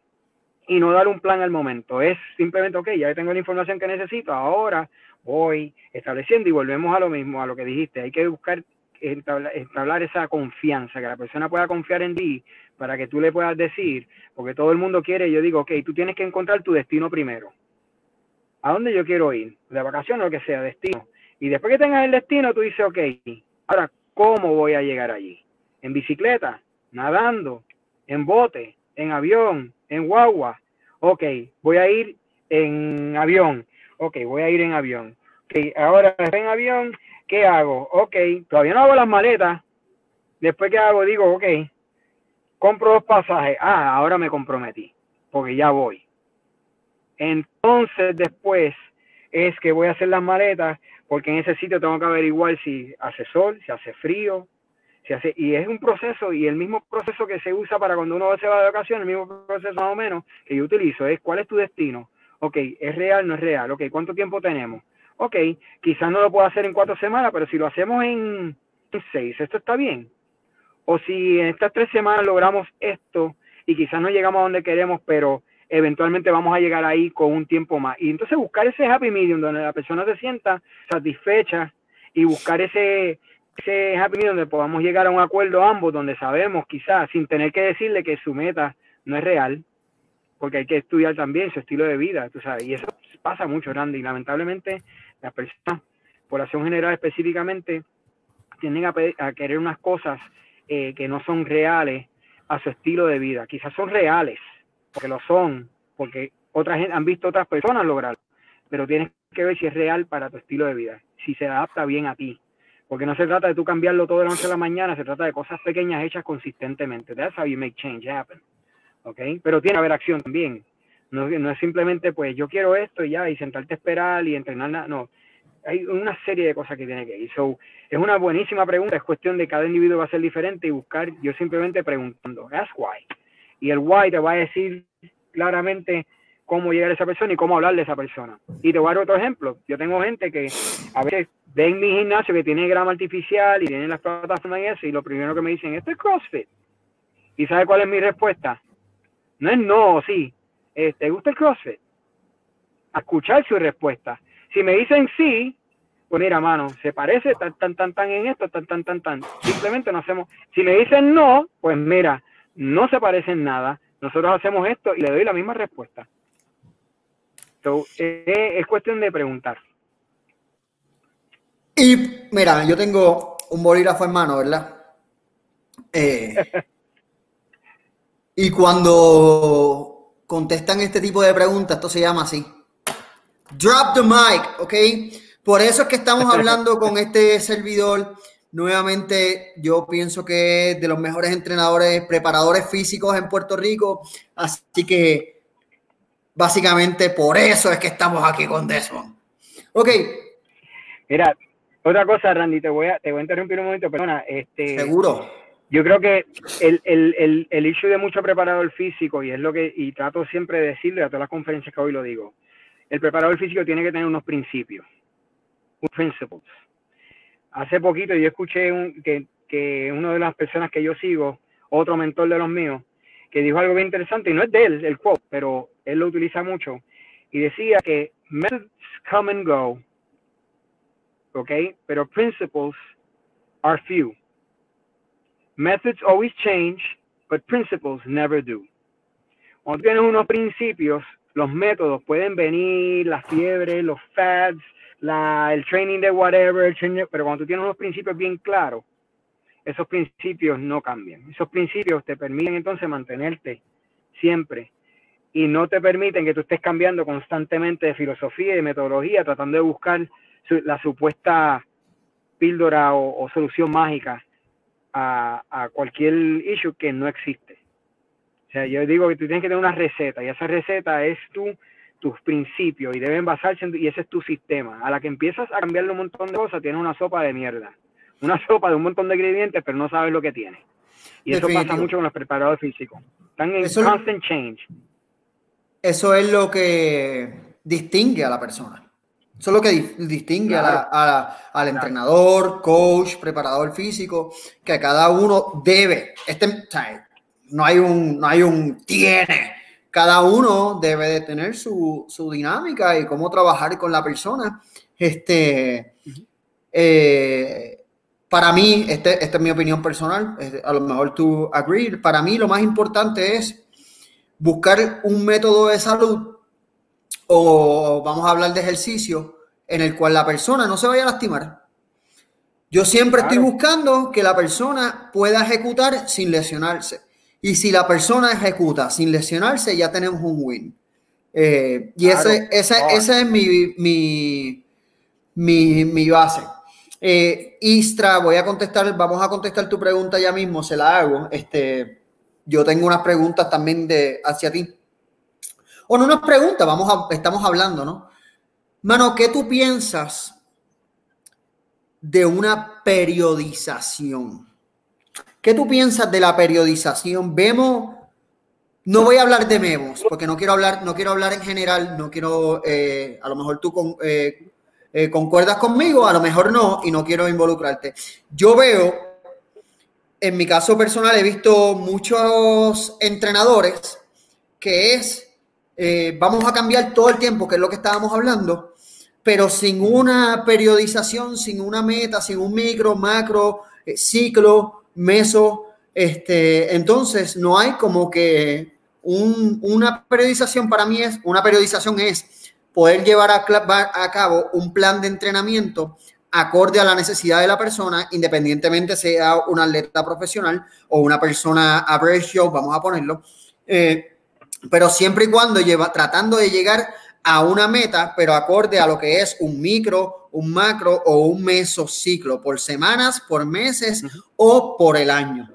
y no dar un plan al momento. Es simplemente, ok, ya tengo la información que necesito, ahora voy estableciendo y volvemos a lo mismo, a lo que dijiste. Hay que buscar entablar esa confianza, que la persona pueda confiar en ti para que tú le puedas decir, porque todo el mundo quiere, yo digo, ok, tú tienes que encontrar tu destino primero. ¿A dónde yo quiero ir? De vacaciones o lo que sea, destino. Y después que tengas el destino, tú dices, ok, ahora, ¿cómo voy a llegar allí? ¿En bicicleta? ¿Nadando? ¿En bote? ¿En avión? ¿En guagua? Ok, voy a ir en avión. Ok, voy a ir en avión. Ok, ahora en avión, ¿qué hago? Ok, todavía no hago las maletas. Después que hago, digo, ok, compro dos pasajes. Ah, ahora me comprometí, porque ya voy. Entonces después es que voy a hacer las maletas, porque en ese sitio tengo que averiguar si hace sol, si hace frío, si hace, y es un proceso, y el mismo proceso que se usa para cuando uno se va de vacaciones, el mismo proceso más o menos que yo utilizo, es cuál es tu destino. Ok, ¿es real? ¿No es real? Ok, ¿cuánto tiempo tenemos? Ok, quizás no lo puedo hacer en cuatro semanas, pero si lo hacemos en seis, ¿esto está bien? o si en estas tres semanas logramos esto y quizás no llegamos a donde queremos, pero eventualmente vamos a llegar ahí con un tiempo más. Y entonces buscar ese happy medium donde la persona se sienta satisfecha y buscar ese, ese happy medium donde podamos llegar a un acuerdo ambos, donde sabemos quizás sin tener que decirle que su meta no es real, porque hay que estudiar también su estilo de vida, tú sabes, y eso pasa mucho, Randy, y lamentablemente las personas, población general específicamente, tienden a, a querer unas cosas eh, que no son reales a su estilo de vida. Quizás son reales, porque lo son, porque otras han visto otras personas lograrlo, pero tienes que ver si es real para tu estilo de vida, si se adapta bien a ti. Porque no se trata de tú cambiarlo todo de la noche a la mañana, se trata de cosas pequeñas hechas consistentemente. That's how you make change happen. ¿Ok? Pero tiene que haber acción también. No, es simplemente, pues, yo quiero esto y ya, y sentarte a esperar y entrenar. No. hay una serie de cosas que tiene que ir. So, es una buenísima pregunta, es cuestión de cada individuo va a ser diferente y buscar, yo simplemente preguntando, ask why. Y el why te va a decir claramente cómo llegar a esa persona y cómo hablar de esa persona. Y te voy a dar otro ejemplo. Yo tengo gente que a veces ven mi gimnasio que tiene grama artificial y tienen las plataformas y eso, y lo primero que me dicen, esto es CrossFit. ¿Y sabe cuál es mi respuesta? No es no, sí. Eh, ¿Te gusta el CrossFit? Escuchar su respuesta. Si me dicen sí, pues mira, mano, se parece tan, tan, tan, tan en esto, tan, tan, tan, tan. Simplemente no hacemos. Si me dicen no, pues mira, no se parece en nada. Nosotros hacemos esto y le doy la misma respuesta. Eh, es cuestión de preguntar. Y mira, yo tengo un bolígrafo en mano, ¿verdad? Eh, [laughs] y cuando contestan este tipo de preguntas, esto se llama así. Drop the mic, ¿ok? Por eso es que estamos hablando con este servidor. Nuevamente, yo pienso que es de los mejores entrenadores, preparadores físicos en Puerto Rico. Así que, básicamente, por eso es que estamos aquí con Desmond. Ok. Mira, otra cosa, Randy, te voy a, te voy a interrumpir un momento, perdona. Este, Seguro. Yo creo que el, el, el, el issue de mucho preparador físico, y es lo que, y trato siempre de decirle a todas las conferencias que hoy lo digo, el preparador físico tiene que tener unos principios, unos principles. Hace poquito yo escuché un, que, que una de las personas que yo sigo, otro mentor de los míos, que dijo algo bien interesante, y no es de él el quote, pero él lo utiliza mucho, y decía que methods come and go, ¿ok? Pero principles are few. Methods always change, but principles never do. Cuando tienes unos principios, los métodos pueden venir, la fiebre, los fads, la, el training de whatever, el pero cuando tú tienes unos principios bien claros, esos principios no cambian. Esos principios te permiten entonces mantenerte siempre y no te permiten que tú estés cambiando constantemente de filosofía y metodología, tratando de buscar la supuesta píldora o, solución mágica a, a, cualquier issue que no existe. O sea, yo digo que tú tienes que tener una receta y esa receta es tu, tus principios y deben basarse en, y ese es tu sistema. A la que empiezas a cambiarle un montón de cosas, tienes una sopa de mierda. Una [laughs] sopa de un montón de ingredientes, pero no sabes lo que tiene. Y eso pasa mucho con los preparadores físicos. Están en constant change. Eso es lo que distingue a la persona. Eso es lo que distingue al entrenador, coach, preparador físico, que cada uno debe, este, no hay un, no hay un tiene, cada uno debe de tener su, dinámica y cómo trabajar con la persona. Este, eh, para mí, este, esta es mi opinión personal, a lo mejor tú agree, para mí lo más importante es buscar un método de salud o vamos a hablar de ejercicio en el cual la persona no se vaya a lastimar. Yo siempre estoy buscando que la persona pueda ejecutar sin lesionarse. Y si la persona ejecuta sin lesionarse, ya tenemos un win. Eh, y ese, ese, ese, es mi, mi, mi, mi base. Eh, Istra, voy a contestar, vamos a contestar tu pregunta ya mismo, se la hago. Este, yo tengo unas preguntas también de, hacia ti. O no unas preguntas, vamos a, estamos hablando, ¿no? Mano, ¿qué tú piensas de una periodización? ¿Qué tú piensas de la periodización? Vemos, no voy a hablar de memos, porque no quiero hablar, no quiero hablar en general, no quiero, eh, a lo mejor tú eh, eh, concuerdas conmigo, a lo mejor no, y no quiero involucrarte. Yo veo, en mi caso personal, he visto muchos entrenadores que es, vamos a cambiar todo el tiempo, que es lo que estábamos hablando, pero sin una periodización, sin una meta, sin un micro, macro, ciclo, meso, este, entonces no hay como que una periodización para mí es, una periodización es poder llevar a, cabo un plan de entrenamiento acorde a la necesidad de la persona, independientemente sea un atleta profesional o una persona average vamos a ponerlo, eh, pero siempre y cuando lleva, tratando de llegar a una meta, pero acorde a lo que es un micro, un macro o un mesociclo, por semanas, por meses o por el año.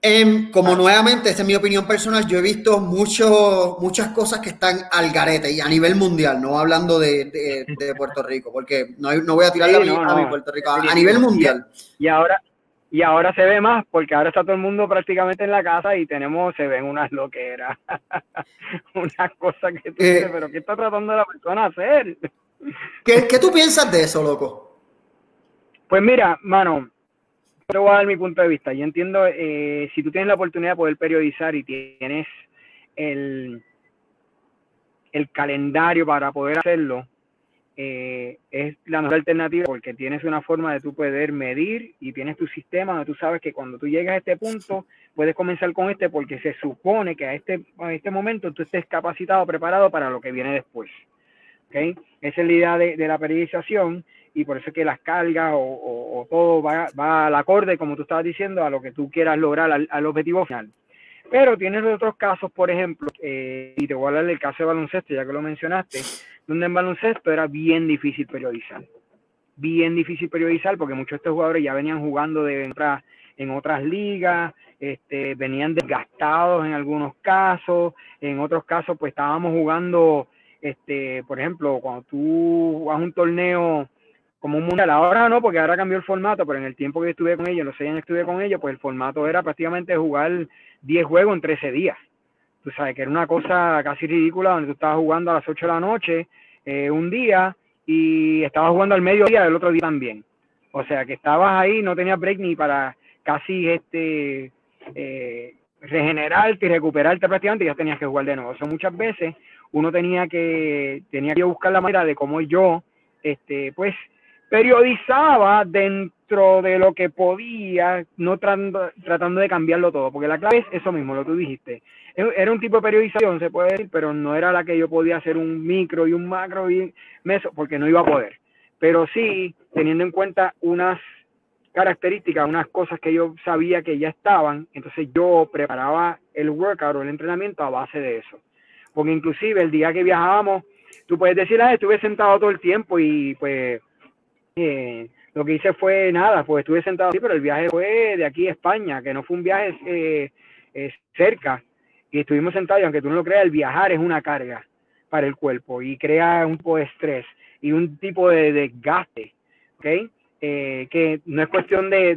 Em, como nuevamente, esta es mi opinión personal, yo he visto mucho, muchas cosas que están al garete y a nivel mundial, no hablando de, Puerto Rico, porque no, no voy a tirar la a, mi Puerto Rico, a, nivel mundial. Y, ahora y ahora se ve más, porque ahora está todo el mundo prácticamente en la casa y tenemos, se ven unas loqueras, [laughs] unas cosas que tú eh, pero ¿qué está tratando la persona hacer? [laughs] ¿Qué, ¿Qué tú piensas de eso, loco? Pues mira, mano, te voy a dar mi punto de vista. Yo entiendo, eh, si tú tienes la oportunidad de poder periodizar y tienes el, el calendario para poder hacerlo, eh, es la mejor alternativa porque tienes una forma de tú poder medir y tienes tu sistema donde tú sabes que cuando tú llegas a este punto puedes comenzar con este porque se supone que a este, a este momento tú estés capacitado, preparado para lo que viene después. ¿Okay? Esa es la idea de, de la periodización y por eso es que las cargas o, todo va, va, al acorde, como tú estabas diciendo, a lo que tú quieras lograr, al, objetivo final. Pero tienes otros casos, por ejemplo, eh, y te voy a hablar del caso de baloncesto, ya que lo mencionaste, donde en baloncesto era bien difícil periodizar. Bien difícil periodizar porque muchos de estos jugadores ya venían jugando de en otras ligas, este, venían desgastados en algunos casos, en otros casos pues estábamos jugando, este, por ejemplo, cuando tú a un torneo como un mundial. Ahora no, porque ahora cambió el formato, pero en el tiempo que estuve con ellos, los seis años que estuve con ellos, pues el formato era prácticamente jugar 10 juegos en 13 días. Tú sabes que era una cosa casi ridícula donde tú estabas jugando a las 8 de la noche eh, un día y estabas jugando al mediodía del otro día también. O sea que estabas ahí, no tenías break ni para casi este eh, regenerarte y recuperarte prácticamente, ya tenías que jugar de nuevo. O sea, muchas veces uno tenía que, tenía que buscar la manera de cómo yo, este, pues, periodizaba dentro de lo que podía, no tratando, tratando de cambiarlo todo, porque la clave es eso mismo, lo que tú dijiste. Era un tipo de periodización, se puede decir, pero no era la que yo podía hacer un micro y un macro y meso, porque no iba a poder. Pero sí, teniendo en cuenta unas características, unas cosas que yo sabía que ya estaban, entonces yo preparaba el workout o el entrenamiento a base de eso. Porque inclusive el día que viajábamos, tú puedes decir, ah, estuve sentado todo el tiempo y pues eh, lo que hice fue nada, pues estuve sentado así, pero el viaje fue de aquí a España, que no fue un viaje eh, eh, cerca, y estuvimos sentados, y aunque tú no lo creas, el viajar es una carga para el cuerpo y crea un poco de estrés y un tipo de desgaste, ¿ok? que no es cuestión de,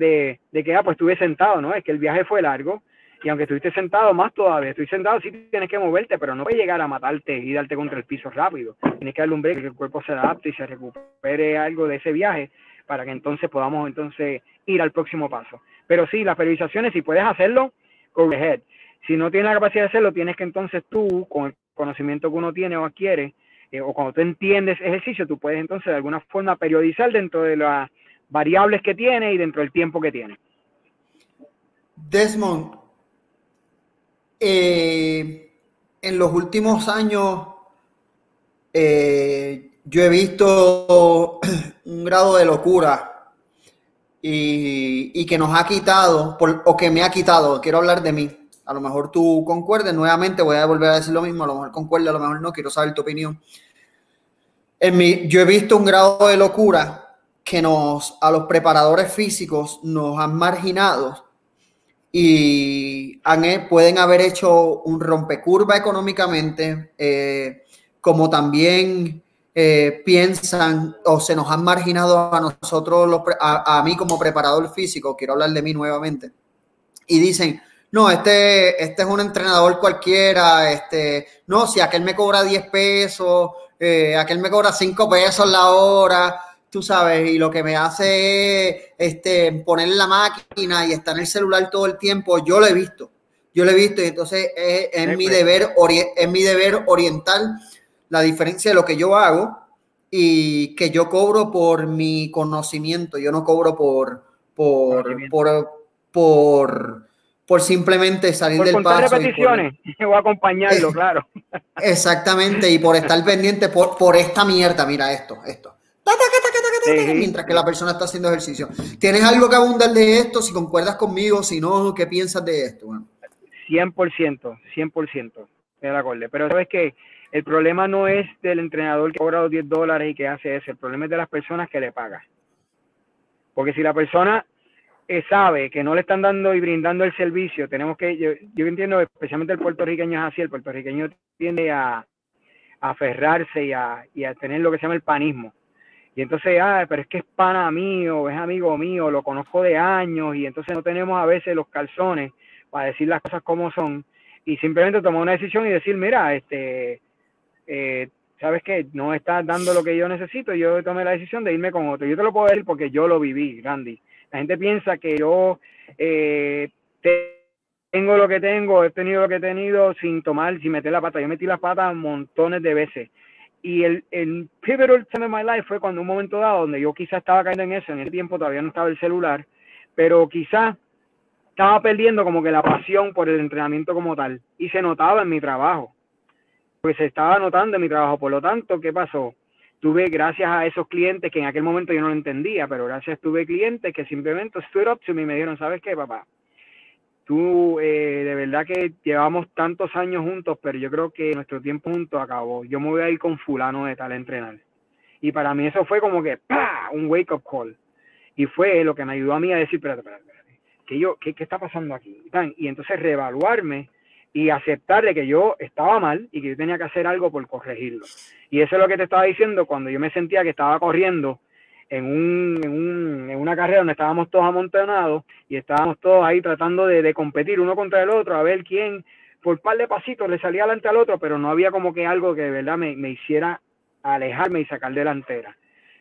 de que, ah, pues estuve sentado, ¿no? Es que el viaje fue largo, y aunque estuviste sentado, más todavía, estoy sentado, sí tienes que moverte, pero no puedes llegar a matarte y darte contra el piso rápido. Tienes que darle un break, que el cuerpo se adapte y se recupere algo de ese viaje para que entonces podamos entonces ir al próximo paso. Pero sí, las periodizaciones, si puedes hacerlo, go ahead. Si no tienes la capacidad de hacerlo, tienes que entonces tú, con el conocimiento que uno tiene o adquiere, eh, o cuando tú entiendes ejercicio, tú puedes entonces de alguna forma periodizar dentro de las variables que tiene y dentro del tiempo que tiene. Desmond, eh, en los últimos años eh, yo he visto [clears throat] un grado de locura y, que nos ha quitado, o que me ha quitado, quiero hablar de mí. A lo mejor tú concuerdes, nuevamente voy a volver a decir lo mismo, a lo mejor concuerda, a lo mejor no, quiero saber tu opinión. En mi, yo he visto un grado de locura que nos, a los preparadores físicos nos han marginado y pueden haber hecho un rompecurva económicamente, eh, como también eh, piensan o se nos han marginado a nosotros, los, a, mí como preparador físico, quiero hablar de mí nuevamente, y dicen, no, este, este es un entrenador cualquiera, este, no, si aquel me cobra 10 pesos, eh, aquel me cobra 5 pesos la hora, tú sabes, y lo que me hace es este, poner la máquina y estar en el celular todo el tiempo, yo lo he visto, yo lo he visto y entonces es, mi, deber, es mi deber oriental la diferencia de lo que yo hago y que yo cobro por mi conocimiento, yo no cobro por, por, por, por, simplemente salir del paso. repeticiones, y voy a acompañarlo, claro. Exactamente, y por estar pendiente por, por esta mierda, mira esto, esto mientras que la persona está haciendo ejercicio. ¿Tienes algo que abundar de esto? Si concuerdas conmigo, si no, ¿qué piensas de esto? 100%, 100%, de acuerdo. Pero sabes que el problema no es del entrenador que cobra los 10 dólares y que hace eso, el problema es de las personas que le pagan. Porque si la persona eh, sabe que no le están dando y brindando el servicio, tenemos que, yo, yo entiendo, especialmente el puertorriqueño es así, el puertorriqueño tiende a, a aferrarse y a, y a tener lo que se llama el panismo. Y entonces, ah, pero es que es pana mío, es amigo mío, lo conozco de años, y entonces no tenemos a veces los calzones para decir las cosas como son, y simplemente tomar una decisión y decir, mira, este, eh, sabes que no estás dando lo que yo necesito, yo tomé la decisión de irme con otro. Yo te lo puedo decir porque yo lo viví, Randy. La gente piensa que yo eh, tengo lo que tengo, he tenido lo que he tenido sin tomar, sin meter la pata. Yo metí la pata montones de veces. Y el, el pivotal time of my life fue cuando un momento dado donde yo quizás estaba cayendo en eso, en ese tiempo todavía no estaba el celular, pero quizás estaba perdiendo como que la pasión por el entrenamiento como tal. Y se notaba en mi trabajo pues se estaba notando en mi trabajo. Por lo tanto, ¿qué pasó? Tuve, gracias a esos clientes que en aquel momento yo no lo entendía, pero gracias tuve clientes que simplemente stood up to me y me dijeron, ¿sabes qué, papá? Eh, de verdad que llevamos tantos años juntos, pero yo creo que nuestro tiempo juntos acabó. Yo me voy a ir con fulano de tal entrenar. Y para mí eso fue como que, ¡pah! Un wake up call. Y fue lo que me ayudó a mí a decir, espérate, espérate, espérate. ¿Qué, yo, qué, qué está pasando aquí? Y entonces reevaluarme y aceptar de que yo estaba mal y que yo tenía que hacer algo por corregirlo. Y eso es lo que te estaba diciendo cuando yo me sentía que estaba corriendo en, un, en, un, en una carrera donde estábamos todos amontonados y estábamos todos ahí tratando de, de, competir uno contra el otro, a ver quién por par de pasitos le salía adelante al otro, pero no había como que algo que de verdad me, me hiciera alejarme y sacar delantera.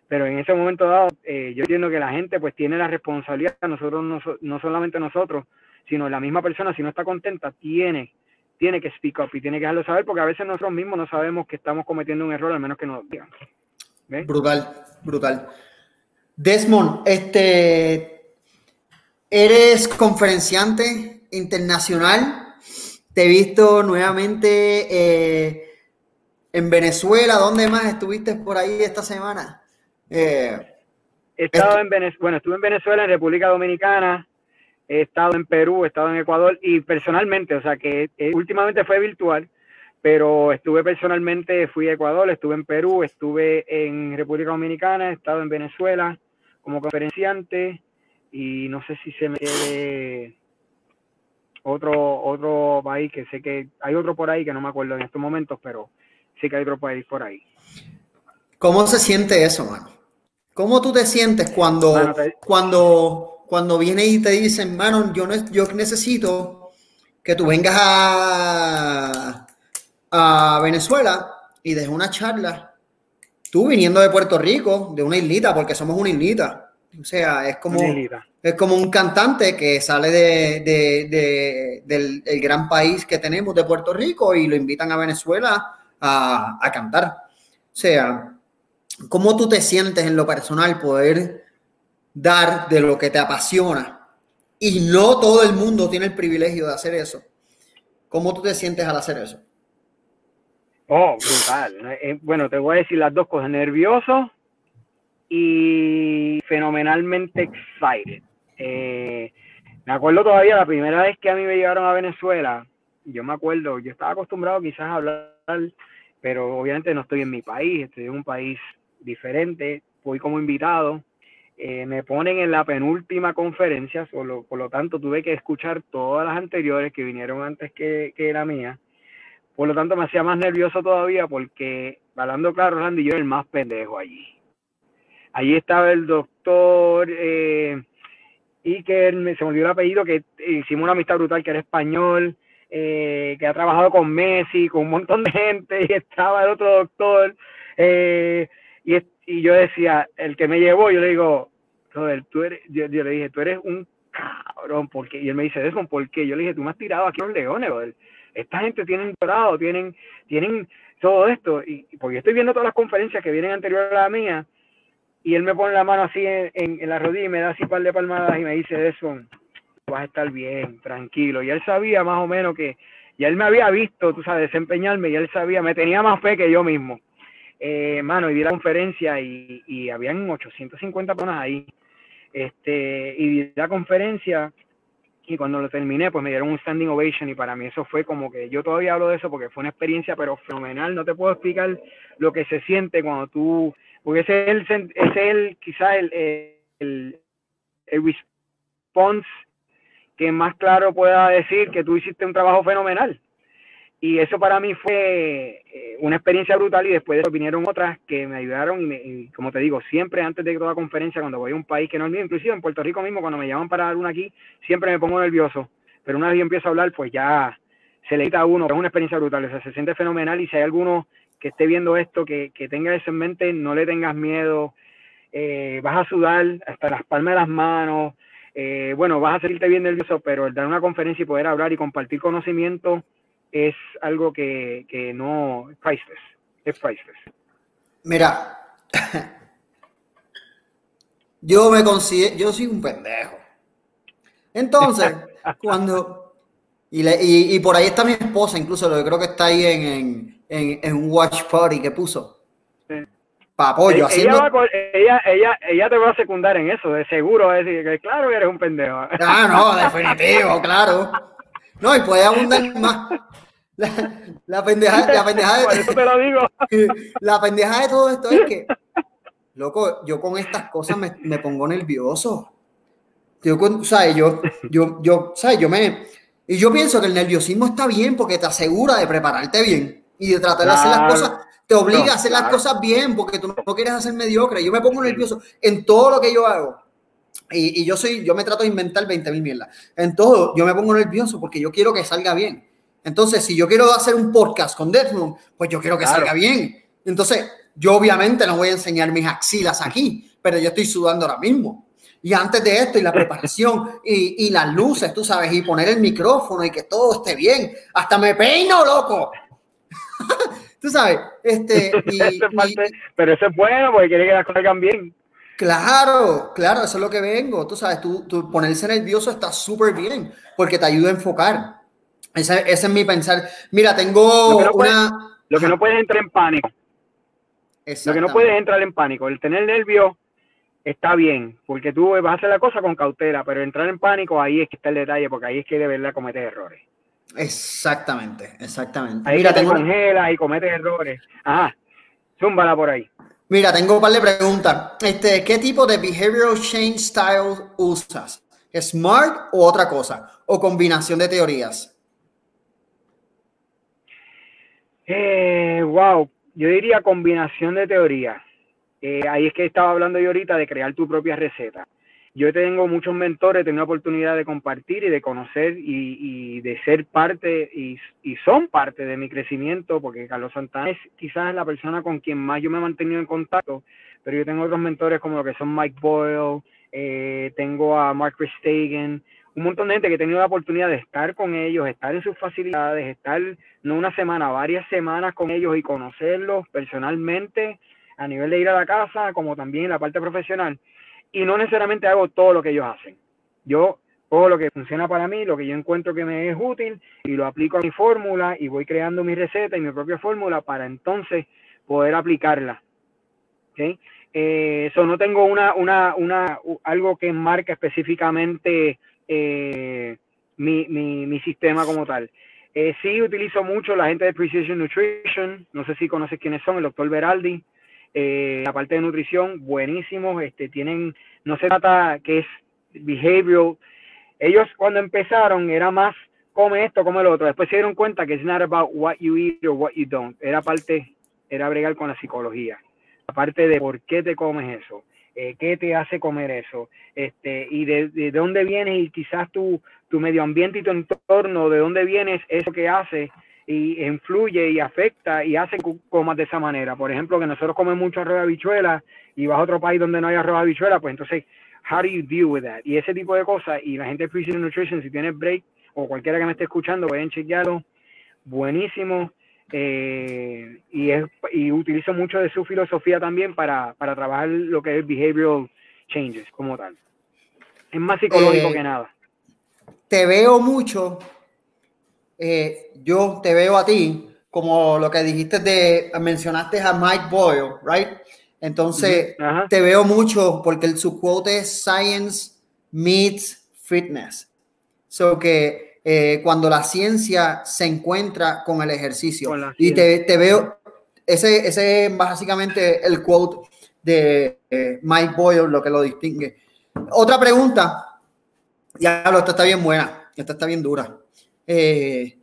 Pero en ese momento dado, eh, yo entiendo que la gente pues tiene la responsabilidad, nosotros no, no solamente nosotros, sino la misma persona, si no está contenta, tiene tiene que speak up y tiene que dejarlo saber porque a veces nosotros mismos no sabemos que estamos cometiendo un error, al menos que nos digan. Brutal, brutal. Desmond, este, eres conferenciante internacional. Te he visto nuevamente eh, en Venezuela. ¿Dónde más estuviste por ahí esta semana? Eh, he estado en Venezuela, bueno, estuve en Venezuela, en República Dominicana, he estado en Perú, he estado en Ecuador y personalmente, o sea que eh, últimamente fue virtual, pero estuve personalmente, fui a Ecuador, estuve en Perú, estuve en República Dominicana, he estado en Venezuela como conferenciante y no sé si se me quede otro otro país que sé que hay otro por ahí que no me acuerdo en estos momentos, pero sí que hay otro país por ahí. ¿Cómo se siente eso, mano? ¿Cómo tú te sientes cuando, cuando cuando viene y te dicen, mano, yo, yo necesito que tú vengas a, a Venezuela y dejes una charla, tú viniendo de Puerto Rico, de una islita, porque somos una islita. O sea, es como, es como un cantante que sale de, de, de, del, del, gran país que tenemos de Puerto Rico y lo invitan a Venezuela a, a cantar. O sea, ¿cómo tú te sientes en lo personal poder dar de lo que te apasiona. Y no todo el mundo tiene el privilegio de hacer eso. ¿Cómo tú te sientes al hacer eso? Oh, brutal. Eh, bueno, te voy a decir las dos cosas. Nervioso y fenomenalmente excited. Eh, me acuerdo todavía la primera vez que a mí me llegaron a Venezuela. Yo me acuerdo, yo estaba acostumbrado quizás a hablar, pero obviamente no estoy en mi país, estoy en un país diferente. Fui como invitado eh, me ponen en la penúltima conferencia, solo, por lo tanto tuve que escuchar todas las anteriores que vinieron antes que, que la mía. Por lo tanto me hacía más nervioso todavía porque, hablando claro, Randy, yo era el más pendejo allí. Allí estaba el doctor eh, Iker, se me olvidó el apellido, que hicimos una amistad brutal, que era español, eh, que ha trabajado con Messi, con un montón de gente, y estaba el otro doctor, eh, y, yo decía, el que me llevó, yo le digo, Joder, tú eres, yo, le dije, tú eres un cabrón, porque Y él me dice, ¿por qué? Yo le dije, tú me has tirado aquí los leones, joder. Esta gente tiene dorado, tienen, tienen todo esto. Y porque estoy viendo todas las conferencias que vienen anterior a la mía, y él me pone la mano así en, en, la rodilla y me da así un par de palmadas y me dice, eso, vas a estar bien, tranquilo. Y él sabía más o menos que, ya él me había visto, tú sabes, desempeñarme, y él sabía, me tenía más fe que yo mismo. Eh, mano, y di la conferencia y, y habían 850 personas ahí este, y di la conferencia y cuando lo terminé, pues me dieron un standing ovation y para mí eso fue como que yo todavía hablo de eso porque fue una experiencia pero fenomenal, no te puedo explicar lo que se siente cuando tú, porque ese es el, ese es el quizá el, el, el response que más claro pueda decir que tú hiciste un trabajo fenomenal. Y eso para mí fue eh, una experiencia brutal y después de eso vinieron otras que me ayudaron y, como te digo, siempre antes de toda conferencia, cuando voy a un país que no es mío, inclusive en Puerto Rico mismo, cuando me llaman para dar una aquí, siempre me pongo nervioso. Pero una vez yo empiezo a hablar, pues ya se le quita a uno, es una experiencia brutal, o sea, se siente fenomenal y si hay alguno que esté viendo esto, que, que tenga eso en mente, no le tengas miedo, eh, vas a sudar hasta las palmas de las manos, eh, bueno, vas a sentirte bien nervioso, pero el dar una conferencia y poder hablar y compartir conocimiento, es algo que, que no es priceless, es priceless. Mira, [laughs] yo me considero, yo soy un pendejo. Entonces, [laughs] cuando, y, y, y, por ahí está mi esposa, incluso lo que creo que está ahí en, en, en, en un watch party que puso. Sí. Para apoyo. Ella, ella, ella, ella, te va a secundar en eso, de seguro, es decir, que claro que eres un pendejo. Ah, no, definitivo, claro. No, y puede abundar más. La, la pendeja, la pendeja de, eso te lo digo. [laughs] La pendeja de todo esto es que, loco, yo con estas cosas me, me pongo nervioso. Yo, ¿sabes? Yo, yo, yo, ¿sabes? Yo me. Y yo pienso que el nerviosismo está bien porque te asegura de prepararte bien y de tratar de hacer las cosas. Te obliga a hacer las cosas bien porque tú no quieres hacer mediocre. Yo me pongo nervioso en todo lo que yo hago. Y, y yo soy, yo me trato de inventar 20 mil mierdas. En todo, yo me pongo nervioso porque yo quiero que salga bien. Entonces, si yo quiero hacer un podcast con Deathmoon, pues yo quiero que salga bien. Entonces, yo obviamente no voy a enseñar mis axilas aquí, pero yo estoy sudando ahora mismo. Y antes de esto, y la preparación, [laughs] y, y las luces, tú sabes, y poner el micrófono y que todo esté bien. Hasta me peino, loco. [laughs] tú sabes, este. [laughs] Y, pero eso es bueno porque quiere que las cosas salgan bien. Claro, claro, eso es lo que vengo. Tú sabes, tú, tú ponerse nervioso está súper bien porque te ayuda a enfocar. Ese, ese, es mi pensar. Mira, tengo lo que no una. Puedes, lo que no puedes entrar en pánico. Lo que no puedes entrar en pánico. El tener nervios está bien, porque tú vas a hacer la cosa con cautela, pero entrar en pánico, ahí es que está el detalle, porque ahí es que de verdad cometes errores. Exactamente, exactamente. Ahí Mira, te tengo... congelas y cometes errores. Ajá, zúmbala por ahí. Mira, tengo un par de preguntas. Este, ¿Qué tipo de behavioral change style usas? ¿Smart o otra cosa? ¿O combinación de teorías? Eh, wow, yo diría combinación de teorías. Eh, ahí es que estaba hablando yo ahorita de crear tu propia receta. Yo tengo muchos mentores, tengo la oportunidad de compartir y de conocer y, de ser parte y, son parte de mi crecimiento, porque Carlos Santana es quizás la persona con quien más yo me he mantenido en contacto, pero yo tengo otros mentores como lo que son Mike Boyle, eh, tengo a Mark Verstegen, un montón de gente que he tenido la oportunidad de estar con ellos, estar en sus facilidades, estar no una semana, varias semanas con ellos y conocerlos personalmente a nivel de ir a la casa, como también en la parte profesional. Y no necesariamente hago todo lo que ellos hacen. Yo cojo lo que funciona para mí, lo que yo encuentro que me es útil y lo aplico a mi fórmula y voy creando mi receta y mi propia fórmula para entonces poder aplicarla. ¿Okay? Eh, eso no tengo una, una, una, algo que marca específicamente eh, mi, mi, mi, sistema como tal. Eh, sí utilizo mucho la gente de Precision Nutrition, no sé si conoces quiénes son, el doctor Beraldi, eh, la parte de nutrición, buenísimos, este, tienen, no se trata que es behavioral, ellos cuando empezaron era más come esto, come lo otro, después se dieron cuenta que es not about what you eat or what you don't, era parte, era bregar con la psicología, aparte de por qué te comes eso, eh, qué te hace comer eso, este, y de, de, dónde vienes y quizás tu, tu medio ambiente y tu entorno, de dónde vienes, eso que hace y influye y afecta y hace que comas de esa manera. Por ejemplo, que nosotros comemos mucho arroz de habichuela y vas a otro país donde no hay arroz de habichuela, pues entonces, how do you deal with that? Y ese tipo de cosas, y la gente de Precision Nutrition, si tienes break o cualquiera que me esté escuchando, pueden chequearlo, buenísimo. Eh, y, es, y utilizo mucho de su filosofía también para, para trabajar lo que es behavioral changes como tal. Es más psicológico Eh, que nada. Te veo mucho, eh, yo te veo a ti como lo que dijiste de, mencionaste a Mike Boyle, right? Entonces, te veo mucho porque el, su quote es Science meets Fitness. So que eh, cuando la ciencia se encuentra con el ejercicio. Con y te, te veo, ese, ese es básicamente el quote de eh, Mike Boyle, lo que lo distingue. Otra pregunta. Diablo, esta está bien buena. Esta está bien dura. Eh,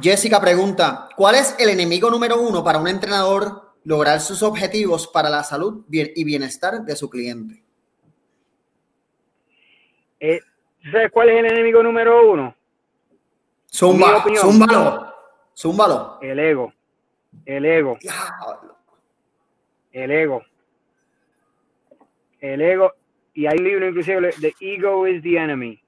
Jessica pregunta: ¿Cuál es el enemigo número uno para un entrenador lograr sus objetivos para la salud y bienestar de su cliente? Eh, ¿Sabes cuál es el enemigo número uno? Zúmbalo, zúmbalo, zúmbalo. El ego. El ego. El ego. El ego. Y hay un libro inclusive, The Ego is the Enemy.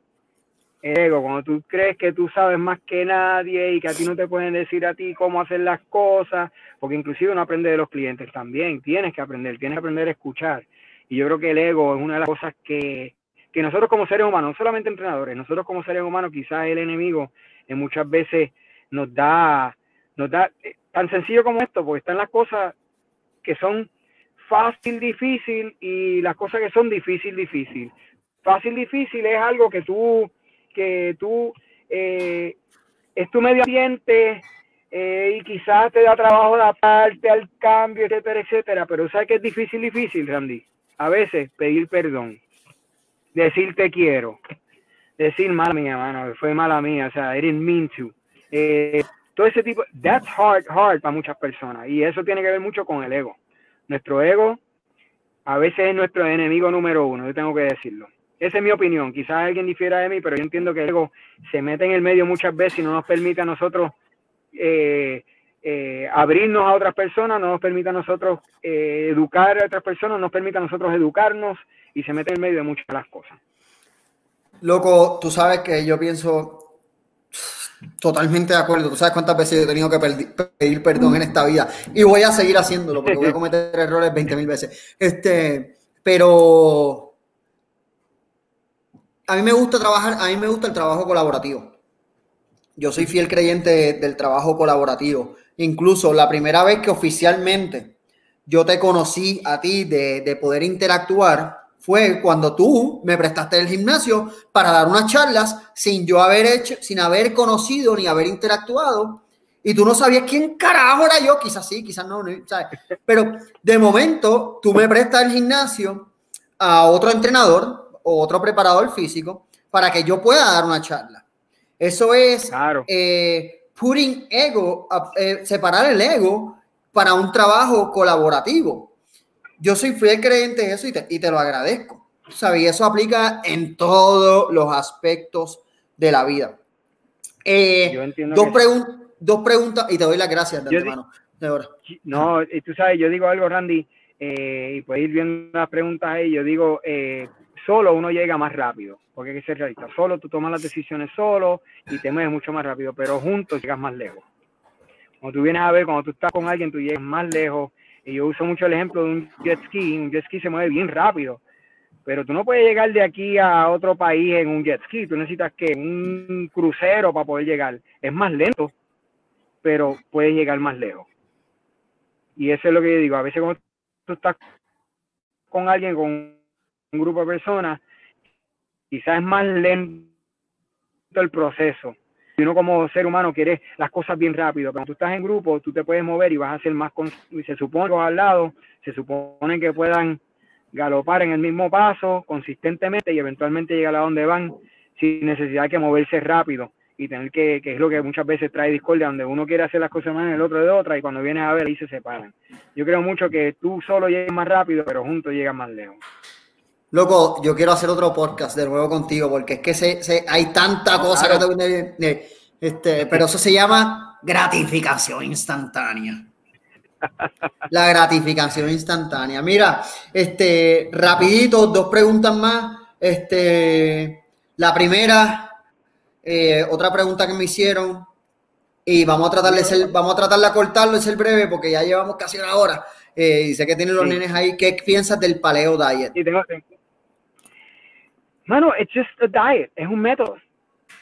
Ego, cuando tú crees que tú sabes más que nadie y que a ti no te pueden decir a ti cómo hacer las cosas, porque inclusive uno aprende de los clientes también, tienes que aprender, tienes que aprender a escuchar. Y yo creo que el ego es una de las cosas que, que nosotros como seres humanos, no solamente entrenadores, nosotros como seres humanos, quizás el enemigo en muchas veces nos da, nos da eh, tan sencillo como esto, porque están las cosas que son fácil, difícil y las cosas que son difícil, difícil. Fácil, difícil es algo que tú, que tú, eh, es tu medio ambiente eh, y quizás te da trabajo adaptarte al cambio, etcétera, etcétera, pero sabes que es difícil, difícil, Randy. A veces pedir perdón, decir te quiero, decir mala mía, mano, fue mala mía, o sea, I didn't mean to. Eh, todo ese tipo, that's hard, hard para muchas personas y eso tiene que ver mucho con el ego. Nuestro ego a veces es nuestro enemigo número uno, yo tengo que decirlo. Esa es mi opinión, quizás alguien difiera de mí, pero yo entiendo que el ego se mete en el medio muchas veces y no nos permite a nosotros eh, eh, abrirnos a otras personas, no nos permite a nosotros educar a otras personas, no nos permite a nosotros educarnos y se mete en el medio de muchas de las cosas. Loco, tú sabes que yo pienso Totalmente de acuerdo. Tú sabes cuántas veces he tenido que pedir perdón en esta vida y voy a seguir haciéndolo porque voy a cometer errores 20 mil veces. Este, pero a mí me gusta trabajar, a mí me gusta el trabajo colaborativo. Yo soy fiel creyente del trabajo colaborativo. Incluso la primera vez que oficialmente yo te conocí a ti de, de poder interactuar, fue cuando tú me prestaste el gimnasio para dar unas charlas sin yo haber hecho, sin haber conocido ni haber interactuado. Y tú no sabías quién carajo era yo, quizás sí, quizás no, ¿sabes? Pero de momento tú me prestas el gimnasio a otro entrenador o otro preparador físico para que yo pueda dar una charla. Eso es claro. eh, putting ego, eh, separar el ego para un trabajo colaborativo yo soy fiel creyente de eso y te, y te lo agradezco. ¿sabes? Y eso aplica en todos los aspectos de la vida. Eh, dos, dos preguntas y te doy las gracias de. No, y tú sabes, yo digo algo, Randy, eh, y puedes ir viendo las preguntas ahí. Yo digo, eh, solo uno llega más rápido, porque hay que ser realista. Solo tú tomas las decisiones solo y te mueves mucho más rápido, pero juntos llegas más lejos. Cuando tú vienes a ver, cuando tú estás con alguien, tú llegas más lejos y yo uso mucho el ejemplo de un jet ski. Un jet ski se mueve bien rápido, pero tú no puedes llegar de aquí a otro país en un jet ski. Tú necesitas que un crucero para poder llegar. Es más lento, pero puedes llegar más lejos. Y eso es lo que yo digo. A veces cuando tú estás con alguien, con un grupo de personas, quizás es más lento el proceso y uno como ser humano quiere las cosas bien rápido. Cuando tú estás en grupo, tú te puedes mover y vas a ser más... Y se supone que al lado, se supone que puedan galopar en el mismo paso consistentemente y eventualmente llegar a donde van sin necesidad de que moverse rápido y tener que, que es lo que muchas veces trae discordia, donde uno quiere hacer las cosas más en el otro de otra y cuando vienes a ver ahí se separan. Yo creo mucho que tú solo llegas más rápido, pero juntos llegas más lejos. Loco, yo quiero hacer otro podcast de nuevo contigo porque es que se, hay tanta cosa que este, pero eso se llama gratificación instantánea. [laughs] La gratificación instantánea. Mira, este, rapidito, dos preguntas más. Este, la primera, eh, otra pregunta que me hicieron y vamos a tratar de ser, vamos a tratar de cortarlo y ser breve porque ya llevamos casi una hora. Eh, y sé que tienen los nenes ahí. ¿Qué piensas del paleo diet? Sí, tengo, Mano, it's just a diet. Es un método.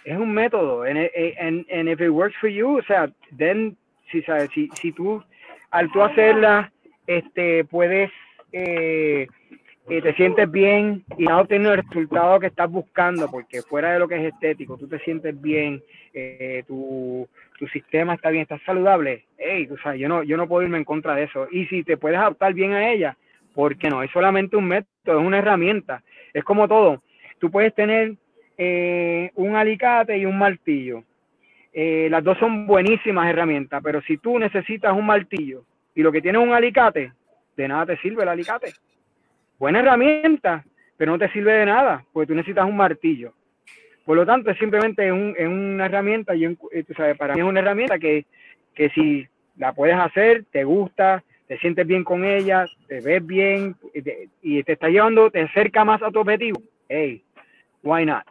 Es un método. And, and, and if it works for you, o sea, then, si, sabes, si, si tú, al tú hacerla, este, puedes, eh, eh, te sientes bien y no obtener el resultado que estás buscando, porque fuera de lo que es estético, tú te sientes bien, eh, tu, tu sistema está bien, estás saludable, hey, tú sabes, yo no, yo no puedo irme en contra de eso. Y si te puedes adaptar bien a ella, ¿por qué no? Es solamente un método, es una herramienta. Es como todo tú puedes tener eh, un alicate y un martillo. Eh, las dos son buenísimas herramientas, pero si tú necesitas un martillo y lo que tienes es un alicate, de nada te sirve el alicate. Buena herramienta, pero no te sirve de nada, porque tú necesitas un martillo. Por lo tanto, es simplemente es una herramienta, y sabes, para mí es una herramienta que, que si la puedes hacer, te gusta, te sientes bien con ella, te ves bien y te, está llevando, te acerca más a tu objetivo. Hey, why not?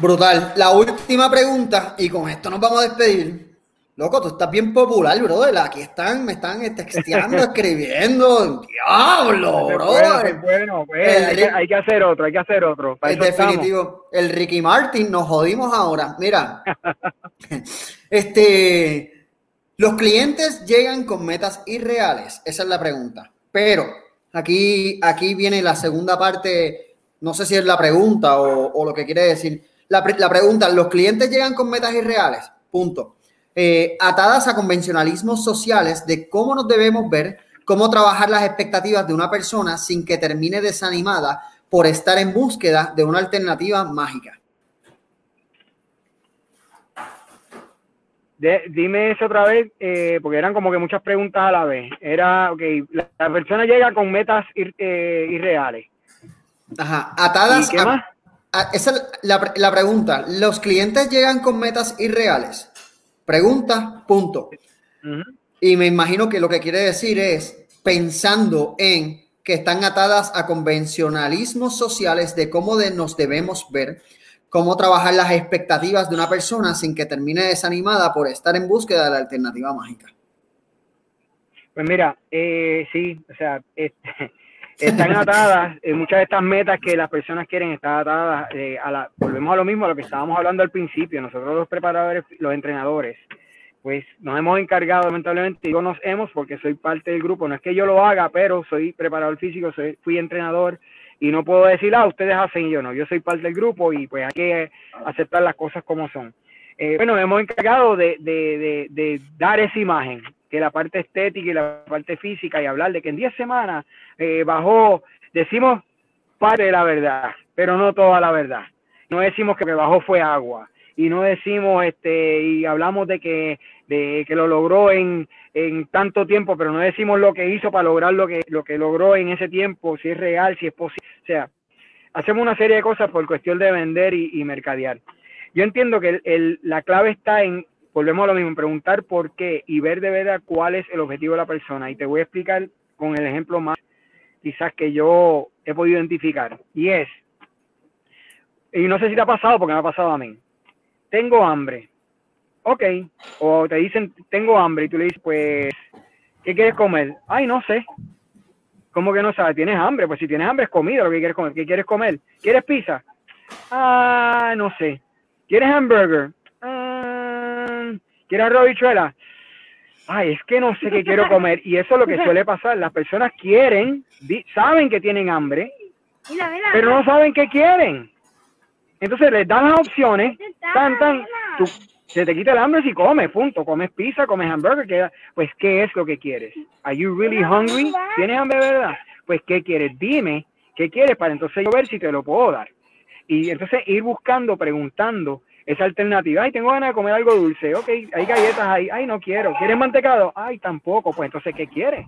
Brutal. La última pregunta, y con esto nos vamos a despedir. Loco, tú estás bien popular, brother. Aquí están, me están texteando, [laughs] escribiendo. Diablo, brother. Bueno, pues, hay, que, hacer otro, hay que hacer otro. Es definitivo. El Ricky Martin, nos jodimos ahora. Mira, [laughs] este, los clientes llegan con metas irreales, esa es la pregunta. Pero aquí, aquí viene la segunda parte, no sé si es la pregunta o, lo que quiere decir. La, pregunta, ¿los clientes llegan con metas irreales? Punto. Eh, atadas a convencionalismos sociales de cómo nos debemos ver, cómo trabajar las expectativas de una persona sin que termine desanimada por estar en búsqueda de una alternativa mágica. dime eso otra vez, eh, porque eran como que muchas preguntas a la vez. Era, ok, la, persona llega con metas eh, irreales. Ajá, atadas. ¿Y qué más? esa es la, pregunta. ¿Los clientes llegan con metas irreales? Pregunta, punto. Y me imagino que lo que quiere decir es pensando en que están atadas a convencionalismos sociales de cómo de nos debemos ver cómo trabajar las expectativas de una persona sin que termine desanimada por estar en búsqueda de la alternativa mágica. Pues mira, eh, sí, o sea, [laughs] están [laughs] atadas, eh, muchas de estas metas que las personas quieren están atadas eh, a la, volvemos a lo mismo, a lo que estábamos hablando al principio, nosotros los preparadores, los entrenadores, pues nos hemos encargado, lamentablemente, digo nos hemos porque soy parte del grupo, no es que yo lo haga, pero soy preparador físico, soy, fui entrenador, y no puedo decir, ah, ustedes hacen y yo no, yo soy parte del grupo y pues hay que aceptar las cosas como son. Eh, bueno, hemos encargado de, de, de, dar esa imagen, que la parte estética y la parte física y hablar de que en 10 semanas eh, bajó, decimos parte de la verdad, pero no toda la verdad. No decimos que bajó fue agua y no decimos este y hablamos de que de que lo logró en en tanto tiempo, pero no decimos lo que hizo para lograr lo que, lo que logró en ese tiempo, si es real, si es posible. O sea, hacemos una serie de cosas por cuestión de vender y, mercadear. Yo entiendo que el, la clave está en, volvemos a lo mismo, preguntar por qué y ver de verdad cuál es el objetivo de la persona. Y te voy a explicar con el ejemplo más quizás que yo he podido identificar. Y es, y no sé si te ha pasado porque me ha pasado a mí. Tengo hambre ok. O te dicen, tengo hambre, y tú le dices, pues, ¿qué quieres comer? Ay, no sé. ¿Cómo que no sabes? ¿Tienes hambre? Pues si tienes hambre es comida lo que quieres comer. ¿Qué quieres comer? ¿Quieres pizza? Ah, no sé. ¿Quieres hamburger? ¿Quieres arroz bichuela? Ay, es que no sé qué quiero comer. Y eso es lo que [laughs] suele pasar. Las personas quieren, saben que tienen hambre, pero no saben qué quieren. Entonces les dan las opciones, tan, tan, se te quita el hambre si comes, punto. Comes pizza, comes hamburger, pues ¿qué es lo que quieres? Are you really hungry? ¿Tienes hambre, verdad? Pues ¿qué quieres? Dime, ¿qué quieres para entonces yo ver si te lo puedo dar? Y entonces ir buscando, preguntando esa alternativa. Ay, tengo ganas de comer algo dulce. Ok, hay galletas ahí. Ay, no quiero. ¿Quieres mantecado? Ay, tampoco. Pues entonces, ¿qué quieres?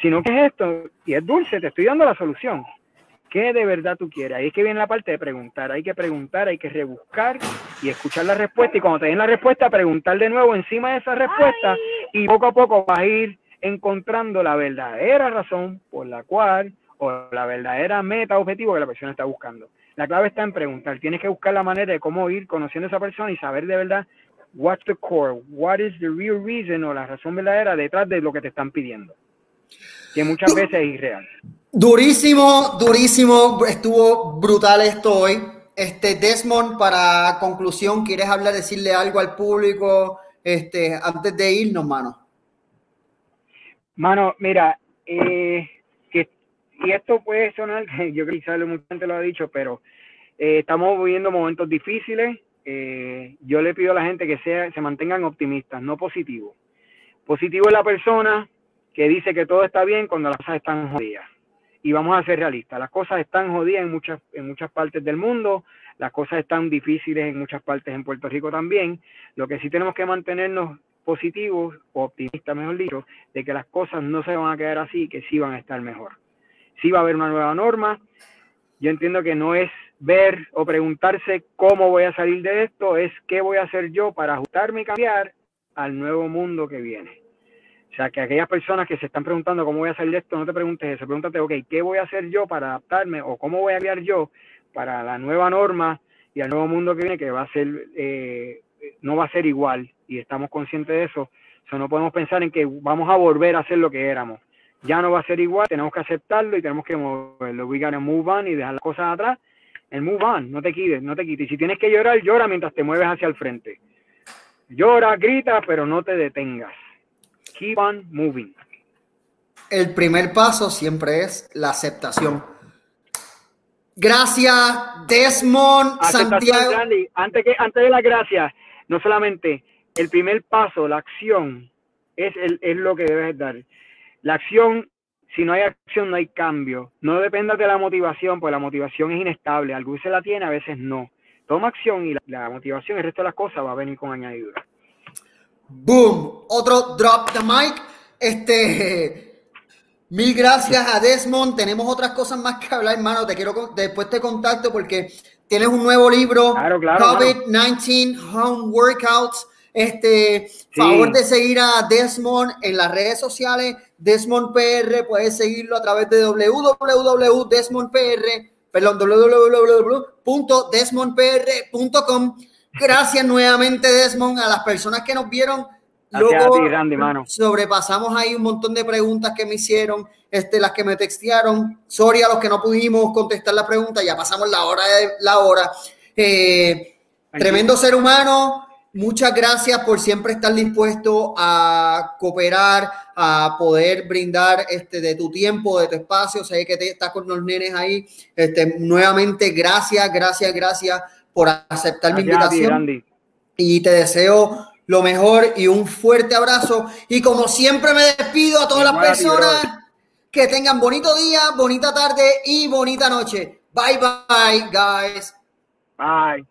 Si no, ¿qué es esto? Y es dulce, te estoy dando la solución. ¿Qué de verdad tú quieres? Ahí es que viene la parte de preguntar. Hay que preguntar, hay que rebuscar y escuchar la respuesta. Y cuando te den la respuesta, preguntar de nuevo encima de esa respuesta. Y poco a poco vas a ir encontrando la verdadera razón por la cual o la verdadera meta, objetivo que la persona está buscando. La clave está en preguntar. Tienes que buscar la manera de cómo ir conociendo a esa persona y saber de verdad what's the core, what is the real reason o la razón verdadera detrás de lo que te están pidiendo. Que muchas veces es irreal. Durísimo, durísimo, estuvo brutal esto hoy. Este Desmond, para conclusión, ¿quieres hablar, decirle algo al público este, antes de irnos, mano? Mano, mira, eh, y esto puede sonar, [laughs] yo creo que mucha gente lo ha dicho, pero eh, estamos viviendo momentos difíciles. Eh, yo le pido a la gente que sea, se mantengan optimistas, no positivos. Positivo es la persona que dice que todo está bien cuando las cosas están jodidas y vamos a ser realistas. Las cosas están jodidas en muchas, en muchas partes del mundo, las cosas están difíciles en muchas partes en Puerto Rico también. Lo que sí tenemos que mantenernos positivos, o optimistas mejor dicho, de que las cosas no se van a quedar así, que sí van a estar mejor. Sí va a haber una nueva norma. Yo entiendo que no es ver o preguntarse cómo voy a salir de esto, es qué voy a hacer yo para ajustarme y cambiar al nuevo mundo que viene. O sea, que aquellas personas que se están preguntando cómo voy a salir de esto, no te preguntes eso, pregúntate, ok, ¿qué voy a hacer yo para adaptarme o cómo voy a cambiar yo para la nueva norma y al nuevo mundo que viene, que va a ser, eh, no va a ser igual y estamos conscientes de eso. O sea, no podemos pensar en que vamos a volver a ser lo que éramos. Ya no va a ser igual, tenemos que aceptarlo y tenemos que moverlo. We gotta move on y dejar las cosas atrás. El move on, no te quites, no te quites. Y si tienes que llorar, llora mientras te mueves hacia el frente. Llora, grita, pero no te detengas. Keep on moving. El primer paso siempre es la aceptación. Gracias, Desmond Santiago. Antes, que, antes de las gracias, no solamente el primer paso, la acción, es, el, es lo que debes dar. La acción, si no hay acción, no hay cambio. No dependas de la motivación, porque la motivación es inestable. Algunos se la tiene, a veces no. Toma acción y la, motivación, el resto de las cosas va a venir con añadidura. Boom, otro drop the mic. Este, [laughs] Mil gracias a Desmond. Tenemos otras cosas más que hablar, hermano. Te quiero después te contacto porque tienes un nuevo libro, COVID-19 Home Workouts. Este, favor de seguir a Desmond en las redes sociales, Desmond PR, puedes seguirlo a través de www.desmondpr, perdón, www.desmondpr.com. Gracias nuevamente, Desmond, a las personas que nos vieron Luego, sobrepasamos ahí un montón de preguntas que me hicieron, este, las que me textearon. Sorry a los que no pudimos contestar la pregunta, ya pasamos la hora de la hora. Eh, tremendo ser humano. Muchas gracias por siempre estar dispuesto a cooperar, a poder brindar este, de tu tiempo, de tu espacio. Sé que te, estás con los nenes ahí. Este, nuevamente, gracias, gracias, gracias por aceptar mi invitación. y te deseo lo mejor y un fuerte abrazo. Y como siempre me despido a todas las personas que tengan bonito día, bonita tarde y bonita noche. Bye bye, guys. Bye.